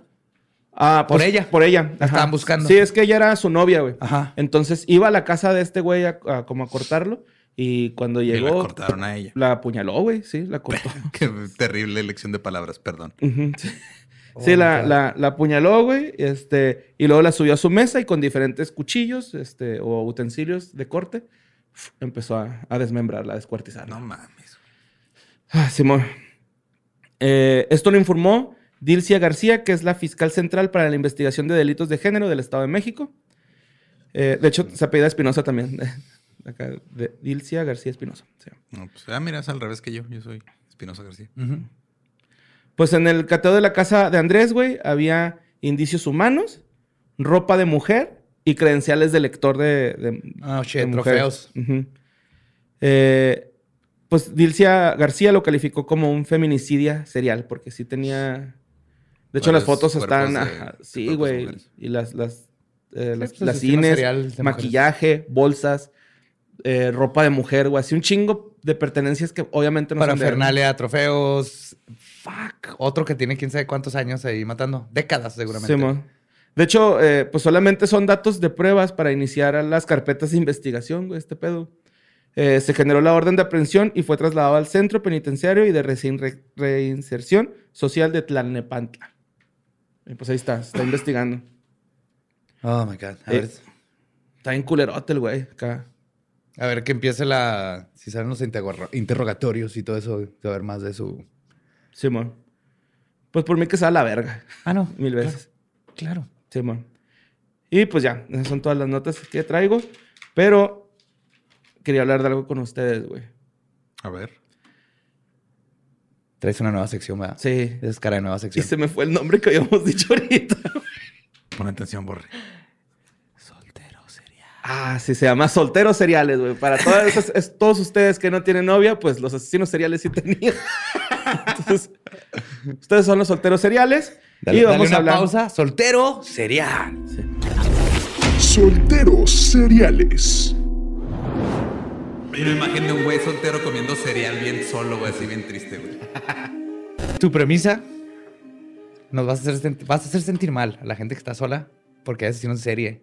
Speaker 2: Ah,
Speaker 1: Por
Speaker 2: pues,
Speaker 1: ella.
Speaker 2: Por ella.
Speaker 1: La estaban buscando.
Speaker 2: Sí, es que ella era su novia, güey.
Speaker 1: Ajá.
Speaker 2: Entonces iba a la casa de este güey a, a como a cortarlo. Y cuando
Speaker 3: Y
Speaker 2: llegó.
Speaker 3: la cortaron a ella.
Speaker 2: La apuñaló, güey. Sí, la cortó.
Speaker 3: Qué terrible elección de palabras, perdón.
Speaker 2: Sí,
Speaker 1: Oh,
Speaker 2: Sí, la, la, la apuñaló, güey. Este, y luego la subió a su mesa y con diferentes cuchillos este, o utensilios de corte empezó a, a desmembrarla, a descuartizarla.
Speaker 3: No mames.
Speaker 2: Ah, Simón. Eh, esto lo informó Dilcia García, que es la fiscal central para la investigación de delitos de género del Estado de México. Eh, de hecho, se apellida Espinosa también. Acá, de Dilcia García Espinosa.
Speaker 3: No, pues, ah, mira, es al revés que yo. Yo soy Espinosa García.
Speaker 2: Pues en el cateo de la casa de Andrés, güey, había indicios humanos, ropa de mujer y credenciales de lector de, de,
Speaker 1: Ah, shit,
Speaker 2: de
Speaker 1: trofeos.
Speaker 2: Eh, pues Dilcia García lo calificó como un feminicidia serial, porque sí tenía. De hecho, las fotos están.
Speaker 3: de-
Speaker 2: ajá, sí, güey. Y las, las, eh, las,
Speaker 1: pues,
Speaker 2: las cines,
Speaker 1: mujeres.
Speaker 2: maquillaje, bolsas, eh, ropa de mujer, güey. Así un chingo de pertenencias que obviamente no
Speaker 1: Para
Speaker 2: son de.
Speaker 1: Fernalia, trofeos. Fuck. Otro que tiene quién sabe cuántos años ahí matando. Décadas, seguramente.
Speaker 2: Simón. De hecho, eh, pues solamente son datos de pruebas para iniciar a las carpetas de investigación, güey, este pedo. Eh, se generó la orden de aprehensión y fue trasladado al centro penitenciario y de re- reinserción social de Tlalnepantla. Y pues ahí está, se está investigando.
Speaker 1: Oh my God. A
Speaker 2: Eh,
Speaker 1: ver.
Speaker 2: Está bien culerote el güey acá.
Speaker 1: A ver que empiece la. Si salen los interro- interrogatorios y todo eso, ver más de su.
Speaker 2: Simón. Pues por mí que sea la verga.
Speaker 1: Ah, no.
Speaker 2: Mil veces.
Speaker 1: Claro.
Speaker 2: Simón. Y pues ya, esas son todas las notas que traigo. Pero quería hablar de algo con ustedes, güey.
Speaker 3: A ver.
Speaker 1: Traes una nueva sección, ¿verdad?
Speaker 2: Sí.
Speaker 1: Es cara de nueva
Speaker 2: Y
Speaker 1: sección.
Speaker 2: se me fue el nombre que habíamos dicho ahorita.
Speaker 3: Pon atención, Borre.
Speaker 2: Ah, sí, se llama Solteros Seriales, güey. Para todas esas- es- todos ustedes que no tienen novia, pues los asesinos seriales sí tenían. Entonces, ustedes son los solteros seriales.
Speaker 1: Dale,
Speaker 2: y vamos
Speaker 1: dale una
Speaker 2: a hablar.
Speaker 1: pausa. Soltero, serial.
Speaker 4: Solteros seriales.
Speaker 3: Me imagino un güey soltero comiendo cereal bien solo, güey, así bien triste, güey.
Speaker 1: Tu premisa nos vas a hacer, vas a hacer sentir mal a la gente que está sola porque hay asesinos en serie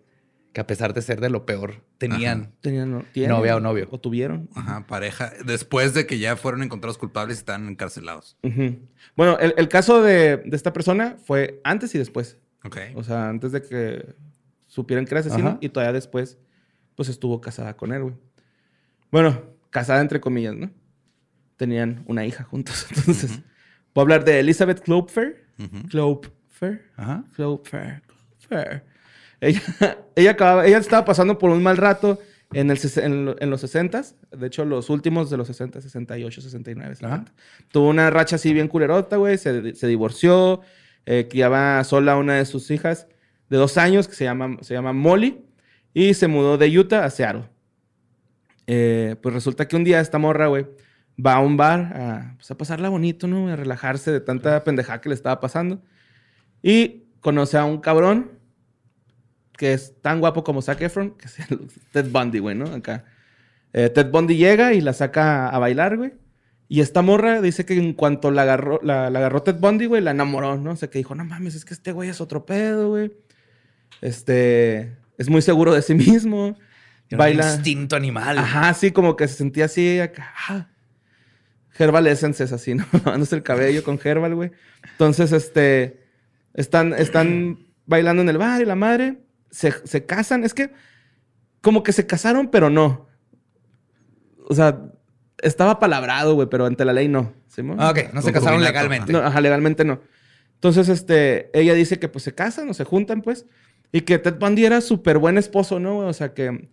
Speaker 1: que a pesar de ser de lo peor, tenían.
Speaker 2: Tenían no- tienen,
Speaker 1: Novia o novio.
Speaker 2: O tuvieron.
Speaker 3: Ajá, pareja. Después de que ya fueron encontrados culpables y están encarcelados.
Speaker 2: Ujú. Bueno, el, el caso de, de esta persona fue antes y después.
Speaker 3: Ok.
Speaker 2: O sea, antes de que supieran que era asesino
Speaker 1: Ajá.
Speaker 2: y todavía después, pues estuvo casada con él, güey. Bueno, casada entre comillas, ¿no? Tenían una hija juntos. Entonces, puedo hablar de Elizabeth Klopfer.
Speaker 3: Ujú.
Speaker 2: Klopfer.
Speaker 1: Ajá.
Speaker 2: Klopfer. Klopfer. Ella, ella, acababa, ella estaba pasando por un mal rato en, el, ses- en, lo- en los 60 De hecho, los últimos de los 60, 68, 69, 70. Tuvo una racha así bien culerota, güey. Se, se divorció. eh, criaba sola a una de sus hijas de dos años que se llama, se llama Molly. Y se mudó de Utah a Seattle. Eh, pues resulta que un día esta morra, güey, va a un bar a, pues, a pasarla bonito, ¿no? A relajarse de tanta pendejada que le estaba pasando. Y conoce a un cabrón que es tan guapo como Zac Efron, que es el Ted Bundy, güey, ¿no? Acá. Eh, Ted Bundy llega y la saca a bailar, güey. Y esta morra dice que en cuanto la agarró, la, la agarró Ted Bundy, güey, la enamoró, ¿no? O sea, que dijo, no mames, es que este güey es otro pedo, güey. Este, es muy seguro de sí mismo.
Speaker 1: Baila.
Speaker 2: Baila.
Speaker 1: instinto animal.
Speaker 2: Ajá, sí, como que se sentía así acá. ah. Herbal Essence es así, ¿no? Lavándose el cabello con Herbal, güey. Entonces, este, están, están bailando en el bar y la madre se, se casan. Es que como que se casaron, pero no. O sea, estaba palabrado, güey, pero ante la ley no.
Speaker 1: Ah, ok, no se casaron legalmente.
Speaker 2: No, ajá, legalmente no. Entonces, este, ella dice que pues se casan o se juntan, pues. Y que Ted Bundy era súper buen esposo, ¿no? O sea, que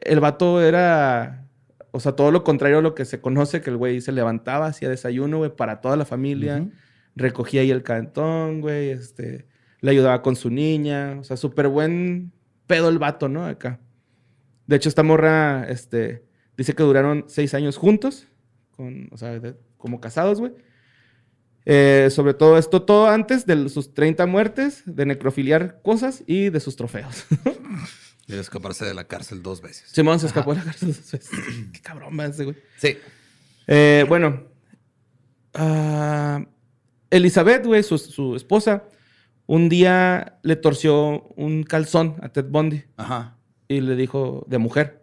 Speaker 2: el vato era, o sea, todo lo contrario a lo que se conoce, que el güey se levantaba, hacía desayuno, güey, para toda la familia. Recogía ahí el cantón, güey, este, le ayudaba con su niña. O sea, súper buen pedo el vato, ¿no? Acá. De hecho, esta morra, este, dice que duraron seis años juntos, con, o sea, de- como casados, güey. Eh, sobre todo esto, todo antes de sus 30 muertes, de necrofiliar cosas y de sus trofeos.
Speaker 3: Y de escaparse de la cárcel dos veces.
Speaker 2: Simón se escapó de la cárcel. dos veces. Qué cabrón va ese, güey.
Speaker 1: Sí.
Speaker 2: Eh, bueno, ah, Elizabeth, güey, su, su esposa, un día le torció un calzón a Ted Bundy
Speaker 1: Ajá.
Speaker 2: y le dijo de mujer.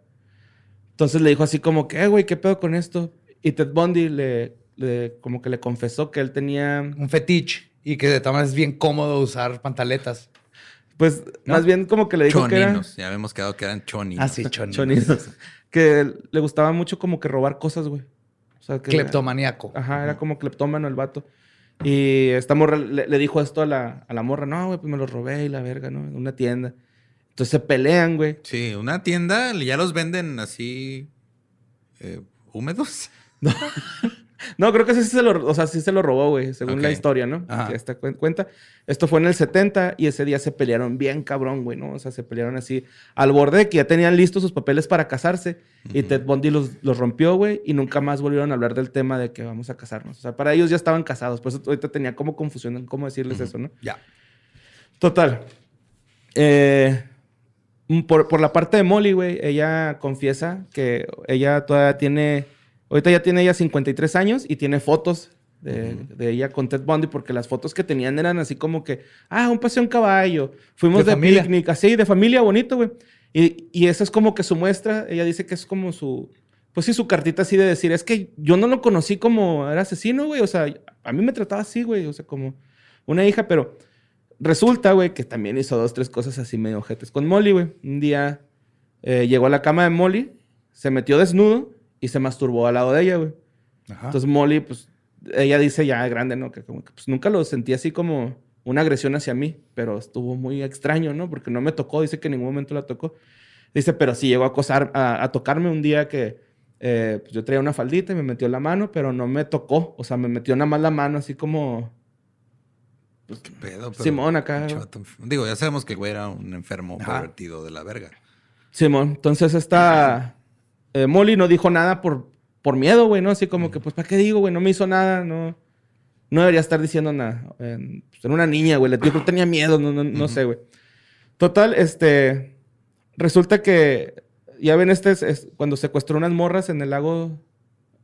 Speaker 2: Entonces le dijo así como que, "Eh, güey, ¿qué pedo con esto? Y Ted Bundy le, le- como que le confesó que él tenía,
Speaker 1: Un fetiche. Y que de todas maneras es bien cómodo usar pantaletas.
Speaker 2: pues, más bien como que le dijo que era...
Speaker 3: Choninos. Ya habíamos quedado que eran choninos.
Speaker 1: Ah, sí, choninos.
Speaker 2: Choninos. que le gustaba mucho como que robar cosas, güey. O sea, que
Speaker 1: Cleptomaníaco.
Speaker 2: Ajá, era como cleptómano el vato. Y esta morra le, le dijo esto a la, a la morra. No, güey, pues me lo robé y la verga, ¿no? En una tienda. Entonces se pelean, güey.
Speaker 3: Sí, una tienda ya los venden así eh, húmedos.
Speaker 2: No, creo que sí se lo, o sea, sí se lo robó, güey, según la historia, ¿no?
Speaker 1: Ajá.
Speaker 2: Esta cuen- cuenta. Esto fue en el 70 y ese día se pelearon bien cabrón, güey, ¿no? O sea, se pelearon así al borde de que ya tenían listos sus papeles para casarse y Ted Bundy los, los rompió, güey, y nunca más volvieron a hablar del tema de que vamos a casarnos. O sea, para ellos ya estaban casados, por eso ahorita tenía como confusión en cómo decirles eso, ¿no?
Speaker 1: Ya.
Speaker 2: Total. Eh, por, por la parte de Molly, güey, ella confiesa que ella todavía tiene. Ahorita ya tiene ella 53 años y tiene fotos de, de ella con Ted Bundy porque las fotos que tenían eran así como que, ah, un paseo en caballo, fuimos
Speaker 1: De
Speaker 2: de, picnic, así, de familia bonito, güey. Y, y esa es como que su muestra, ella dice que es como su, pues sí, su cartita así de decir, es que yo no lo conocí como era asesino, güey, o sea, a mí me trataba así, güey, o sea, como una hija, pero resulta, güey, que también hizo dos, tres cosas así medio ojetes con Molly, güey. Un día eh, llegó a la cama de Molly, se metió desnudo y se masturbó al lado de ella, güey.
Speaker 1: Ajá.
Speaker 2: Entonces Molly, pues, ella dice ya grande, ¿no? Que como que pues nunca lo sentí así como una agresión hacia mí, pero estuvo muy extraño, ¿no? Porque no me tocó, dice que en ningún momento la tocó. Dice, pero sí llegó a acosar, a, a tocarme un día que eh, pues, yo traía una faldita y me metió la mano, pero no me tocó. O sea, me metió nada más la mano así como...
Speaker 3: ¿Qué pedo? Pero-
Speaker 2: Simón acá.
Speaker 3: Enf- Digo, ya sabemos que el güey era un enfermo
Speaker 1: Ajá.
Speaker 3: pervertido de la verga.
Speaker 2: Simón, entonces esta eh, Molly no dijo nada por, por miedo, güey, ¿no? Así como que, pues, ¿para qué digo, güey? No me hizo nada, no, no debería estar diciendo nada. Eh, pues, era una niña, güey, yo creo que tenía miedo, no, no, no sé, güey. Total, este, resulta que, ya ven, este es, es cuando secuestró unas morras en el lago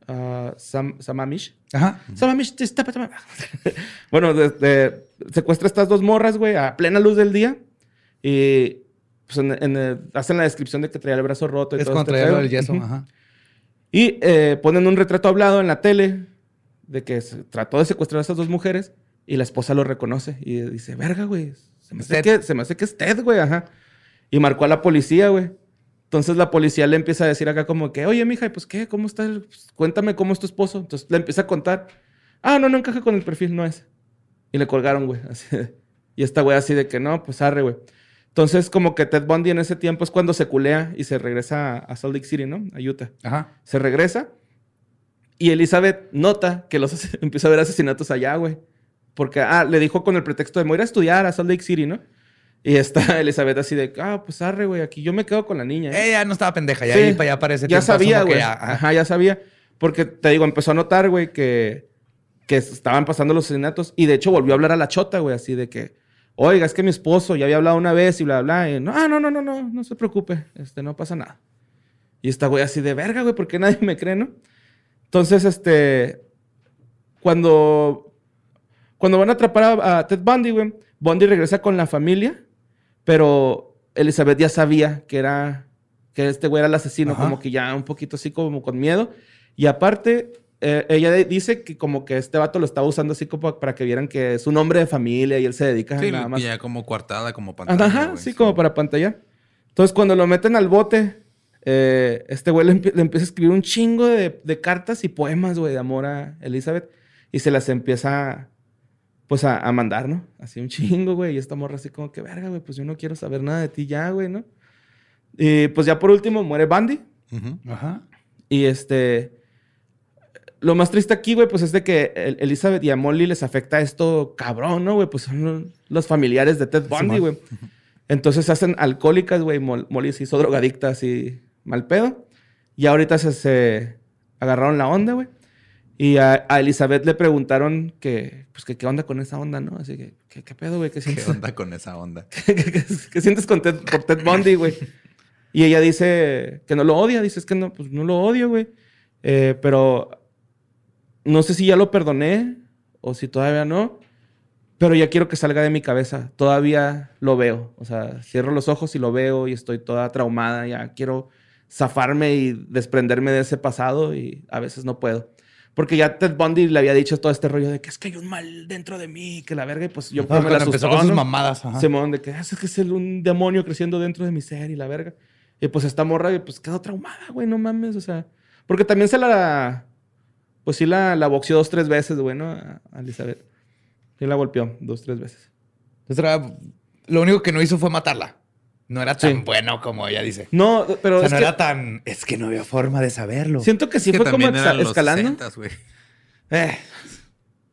Speaker 2: ah, Sam- Samamish.
Speaker 1: Ajá.
Speaker 2: Samamish, bueno, de- de- secuestra estas dos morras, güey, a plena luz del día. Y pues en, en el- hacen la descripción de que traía el brazo roto y
Speaker 1: Es
Speaker 2: todo
Speaker 1: cuando
Speaker 2: este
Speaker 1: traía del yeso.
Speaker 2: Ujú.
Speaker 1: Ajá.
Speaker 2: Y eh, ponen un retrato hablado en la tele de que se trató de secuestrar a esas dos mujeres y la esposa lo reconoce y dice, verga, güey, se me hace que, se me hace que es Ted, güey, ajá. Y marcó a la policía, güey. Entonces la policía le empieza a decir acá como que, oye, mija, pues qué, ¿cómo está? el- pues, cuéntame cómo es tu esposo. Entonces le empieza a contar, ah, no, no encaja con el perfil, no es. Y le colgaron, güey. así de- y esta güey así de que no, pues arre, güey. Entonces como que Ted Bundy en ese tiempo es cuando se culea y se regresa a, Salt Lake City, ¿no? A Utah.
Speaker 1: Ajá.
Speaker 2: Se regresa y Elizabeth nota que los empieza a ver asesinatos allá, güey. Porque, ah, le dijo con el pretexto de, me voy a estudiar a Salt Lake City, ¿no? Y está Elizabeth así de, ah, pues arre, güey, aquí yo me quedo con la niña. ¿eh?".
Speaker 1: Ella no estaba pendeja. Ya
Speaker 2: Sí.
Speaker 1: allá parece
Speaker 2: ya sabía, güey.
Speaker 1: ya-. Ajá,
Speaker 2: ya sabía. Porque te digo, empezó a notar, güey, que, que estaban pasando los asesinatos. Y de hecho volvió a hablar a la chota, güey, así de que, oiga, es que mi esposo ya había hablado una vez y bla, bla. Y, no, ah, no, no, no, no, no se preocupe. Este, no pasa nada. Y esta güey así de verga, güey, ¿por qué nadie me cree, no? Entonces, este, cuando, cuando van a atrapar a, a Ted Bundy, güey, Bundy regresa con la familia, pero Elizabeth ya sabía que era, que este güey era el asesino,
Speaker 1: Ajá.
Speaker 2: como que ya un poquito así como con miedo. Y aparte, eh, ella dice que como que este vato lo estaba usando así como para que vieran que es un hombre de familia y él se dedica
Speaker 3: Sí,
Speaker 2: nada más.
Speaker 3: ya como coartada, como pantalla.
Speaker 2: Ajá,
Speaker 3: güey,
Speaker 2: sí, como para pantallar. Entonces, cuando lo meten al bote, eh, este güey le, empie- le empieza a escribir un chingo de, de cartas y poemas, güey, de amor a Elizabeth. Y se las empieza, pues, a, a mandar, ¿no? Así un chingo, güey. Y esta morra así como que, verga, güey, pues yo no quiero saber nada de ti ya, güey, ¿no? Y pues ya por último muere Bandy.
Speaker 1: Ajá.
Speaker 2: Y este. Lo más triste aquí, güey, pues es de que el- Elizabeth y a Molly les afecta esto cabrón, ¿no, güey? Pues son lo- los familiares de Ted Bundy, güey. Entonces se hacen alcohólicas, güey. Mol- Molly se hizo drogadicta así mal pedo. Y ahorita se, se agarraron la onda, güey. Y a, a Elizabeth le preguntaron que, pues, que qué onda con esa onda, ¿no? Así que, ¿qué, qué pedo, güey? ¿Qué
Speaker 3: ¿Qué
Speaker 2: sientes,
Speaker 3: onda con esa onda?
Speaker 2: ¿Qué, qué- qué- qué sientes con Ted, por Ted Bundy, güey? Y ella dice que no lo odia. Dice, es que no, pues no lo odio, güey. Eh, pero no sé si ya lo perdoné o si todavía no. Pero ya quiero que salga de mi cabeza. Todavía lo veo. O sea, cierro los ojos y lo veo y estoy toda traumada. Ya quiero zafarme y desprenderme de ese pasado y a veces no puedo. Porque ya Ted Bundy le había dicho todo este rollo de que es que hay un mal dentro de mí, que la verga, y pues yo
Speaker 1: Ah,
Speaker 2: me la
Speaker 1: empezó con sus
Speaker 2: ¿no?
Speaker 1: mamadas. Ajá.
Speaker 2: Simón, de que "Ah, es que es un demonio creciendo dentro de mi ser y la verga. Y pues esta morra, pues quedó traumada, güey, no mames, o sea. Porque también se la. Pues sí la, la boxeó dos, tres veces, güey, ¿no? A Elizabeth. Sí la golpeó dos, tres veces.
Speaker 1: Entonces, era- lo único que no hizo fue matarla. No era tan
Speaker 2: Sí.
Speaker 1: bueno como ella dice.
Speaker 2: No, pero
Speaker 1: o sea,
Speaker 2: es
Speaker 1: no
Speaker 2: que
Speaker 1: era tan. Es que no había forma de saberlo.
Speaker 2: siento que sí
Speaker 3: que
Speaker 2: fue como
Speaker 3: los
Speaker 2: escalando.
Speaker 3: 60s, güey.
Speaker 1: Eh,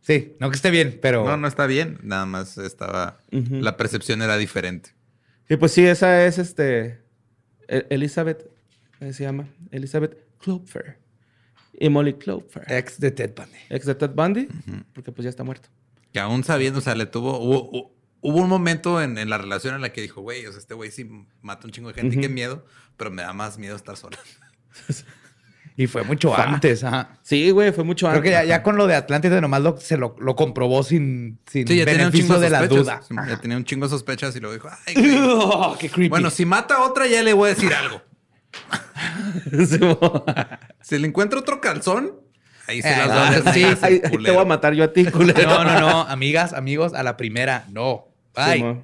Speaker 1: sí, no que esté bien, pero.
Speaker 3: No, no está bien. Nada más estaba. La percepción era diferente.
Speaker 2: Y pues sí, esa es este. E- Elizabeth, ¿cómo se llama? Elizabeth Clover. Y Molly Clover.
Speaker 1: Ex de Ted Bundy.
Speaker 2: Ex de Ted Bundy, porque pues ya está muerto.
Speaker 3: Que aún sabiendo, o sea, le tuvo. Hubo, hubo- hubo un momento en, en la relación en la que dijo, güey, o sea, este güey sí mata un chingo de gente,
Speaker 2: Ujú.
Speaker 3: qué miedo, pero me da más miedo estar sola.
Speaker 1: Y fue mucho antes. Ajá.
Speaker 2: Sí, güey, fue mucho
Speaker 1: Creo
Speaker 2: antes.
Speaker 1: que ya, ya con lo de Atlántida nomás lo, se lo, lo comprobó sin, sin
Speaker 3: Sí, ya tenía un chingo
Speaker 1: beneficio de la duda.
Speaker 3: Sí, Ya tenía un chingo de sospechas y luego dijo, ay, güey.
Speaker 1: Oh, qué creepy.
Speaker 3: Bueno, si mata a otra, ya le voy a decir algo. Si le encuentro otro calzón, ahí se
Speaker 1: Eh,
Speaker 3: las
Speaker 1: no,
Speaker 3: va a
Speaker 1: sí,
Speaker 2: Ahí- te voy a matar yo a ti, culero.
Speaker 1: No, no, no. Amigas, amigos, a la primera, no. Bye.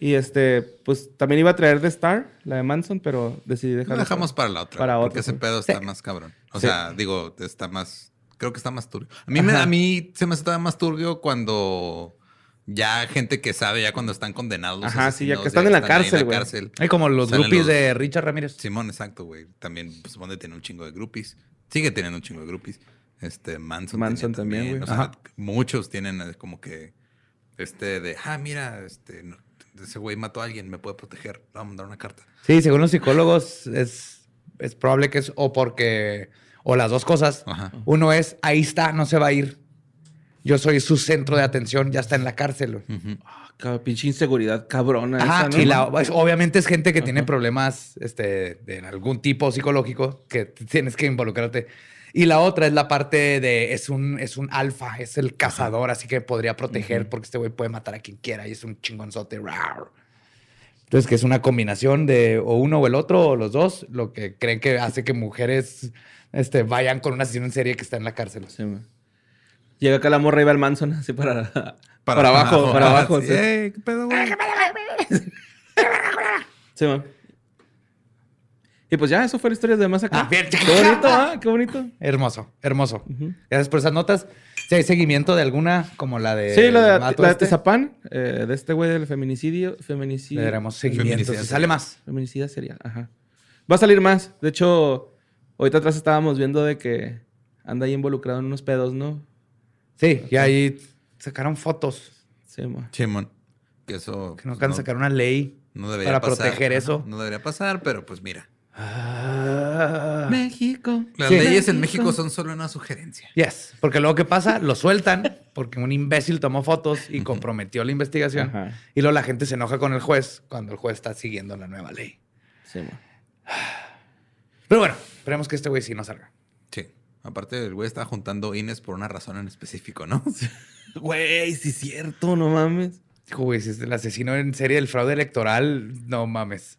Speaker 2: Y este, pues también iba a traer The Star, la de Manson, pero decidí dejarla.
Speaker 3: dejamos para la otra.
Speaker 2: Para otra,
Speaker 3: porque ese
Speaker 2: sí.
Speaker 3: pedo está
Speaker 1: Sí.
Speaker 3: más cabrón. O sea, digo, está más. Creo que está más turbio. A mí, me, a mí se me está más turbio cuando ya gente que sabe, ya cuando están condenados.
Speaker 2: Ajá, sí, ya que están en la cárcel, güey.
Speaker 3: cárcel.
Speaker 1: Ay, como los groupies
Speaker 3: los-
Speaker 1: de Richard Ramírez.
Speaker 3: Simón, exacto, güey. También, pues, Bonde tiene un chingo de groupies. Sigue teniendo un chingo de groupies. Este, Manson.
Speaker 2: Manson también, güey.
Speaker 3: O sea,
Speaker 1: Ajá.
Speaker 3: muchos tienen eh, como que este de, ah, mira, este, no, ese güey mató a alguien, me puede proteger. Le voy a mandar una carta.
Speaker 1: Sí, según los psicólogos, es, es probable que es o porque. O las dos cosas.
Speaker 3: Ajá.
Speaker 1: Uno es, ahí está, no se va a ir. Yo soy su centro de atención, ya está en la cárcel.
Speaker 2: Cab- pinche inseguridad cabrona
Speaker 1: Ajá,
Speaker 2: esa, ¿no?
Speaker 1: y la- pues, obviamente es gente que tiene problemas este, de algún tipo psicológico que tienes que involucrarte. Y la otra es la parte de es un, es un alfa, es el cazador, así que podría proteger porque este güey puede matar a quien quiera y es un chingonzote. rar. Entonces, que es una combinación de o uno o el otro o los dos, lo que creen que hace que mujeres este, vayan con un asesino en serie que está en la cárcel.
Speaker 2: Sí, güey. Llega acá la morra y va al Manson, así para, para,
Speaker 3: Para
Speaker 2: abajo,
Speaker 3: abajo,
Speaker 2: para abajo.
Speaker 3: sí.
Speaker 2: sí.
Speaker 3: Ey, ¿qué pedo, güey?
Speaker 2: Sí, man. Y pues ya, eso fue la historia de más acá.
Speaker 1: Ah, bien.
Speaker 2: Qué bonito, ¿ah? Qué bonito.
Speaker 1: Hermoso, hermoso. Gracias por esas notas. Si hay seguimiento de alguna, como la de.
Speaker 2: Sí, la de,
Speaker 1: Mato
Speaker 2: la de
Speaker 1: este,
Speaker 2: Tezapán, eh, de este güey del feminicidio. Feminicidio.
Speaker 1: Le daremos seguimiento. Si sale más.
Speaker 2: Feminicidio serial, ajá. Va a salir más. De hecho, ahorita atrás estábamos viendo de que anda ahí involucrado en unos pedos, ¿no?
Speaker 1: Sí, y ahí sacaron fotos.
Speaker 2: Sí, man.
Speaker 3: Simón. Que eso.
Speaker 1: Que nos
Speaker 3: pues,
Speaker 1: acaban de sacar una ley
Speaker 3: no debería
Speaker 1: para
Speaker 3: pasar.
Speaker 1: proteger eso.
Speaker 3: No debería pasar, pero pues mira.
Speaker 2: México.
Speaker 3: Las
Speaker 1: Sí.
Speaker 3: leyes en México son solo una sugerencia.
Speaker 1: Yes, porque luego, ¿qué pasa? Lo sueltan porque un imbécil tomó fotos y comprometió la investigación.
Speaker 2: Ajá.
Speaker 1: Y luego la gente se enoja con el juez cuando el juez está siguiendo la nueva ley.
Speaker 2: Sí, man.
Speaker 1: Pero bueno, esperemos que este güey sí no salga.
Speaker 3: Sí. Aparte, el güey estaba juntando INES por una razón en específico, ¿no?
Speaker 2: Güey, sí es cierto, no mames.
Speaker 1: Dijo, güey, si es el asesino en serie del fraude electoral, no mames.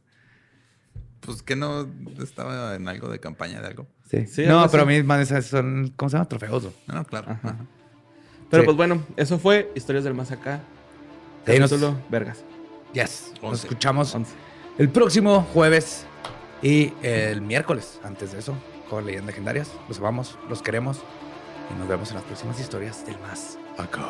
Speaker 3: Pues que no estaba en algo de campaña de algo.
Speaker 2: Sí. Sí,
Speaker 1: no, pero a mí más esas son, ¿cómo se llama? Trofeos.
Speaker 3: No, no, claro.
Speaker 2: Ajá.
Speaker 3: Ajá.
Speaker 2: Pero
Speaker 1: Sí.
Speaker 2: pues bueno, eso fue Historias del Más Acá.
Speaker 1: Sí, nos-
Speaker 2: Vergas.
Speaker 1: Yes. Nos
Speaker 3: Once.
Speaker 1: escuchamos
Speaker 2: Once.
Speaker 1: el próximo jueves y el miércoles, antes de eso, con Leyendas Legendarias. Los amamos, los queremos y nos vemos en las próximas historias del Más Acá.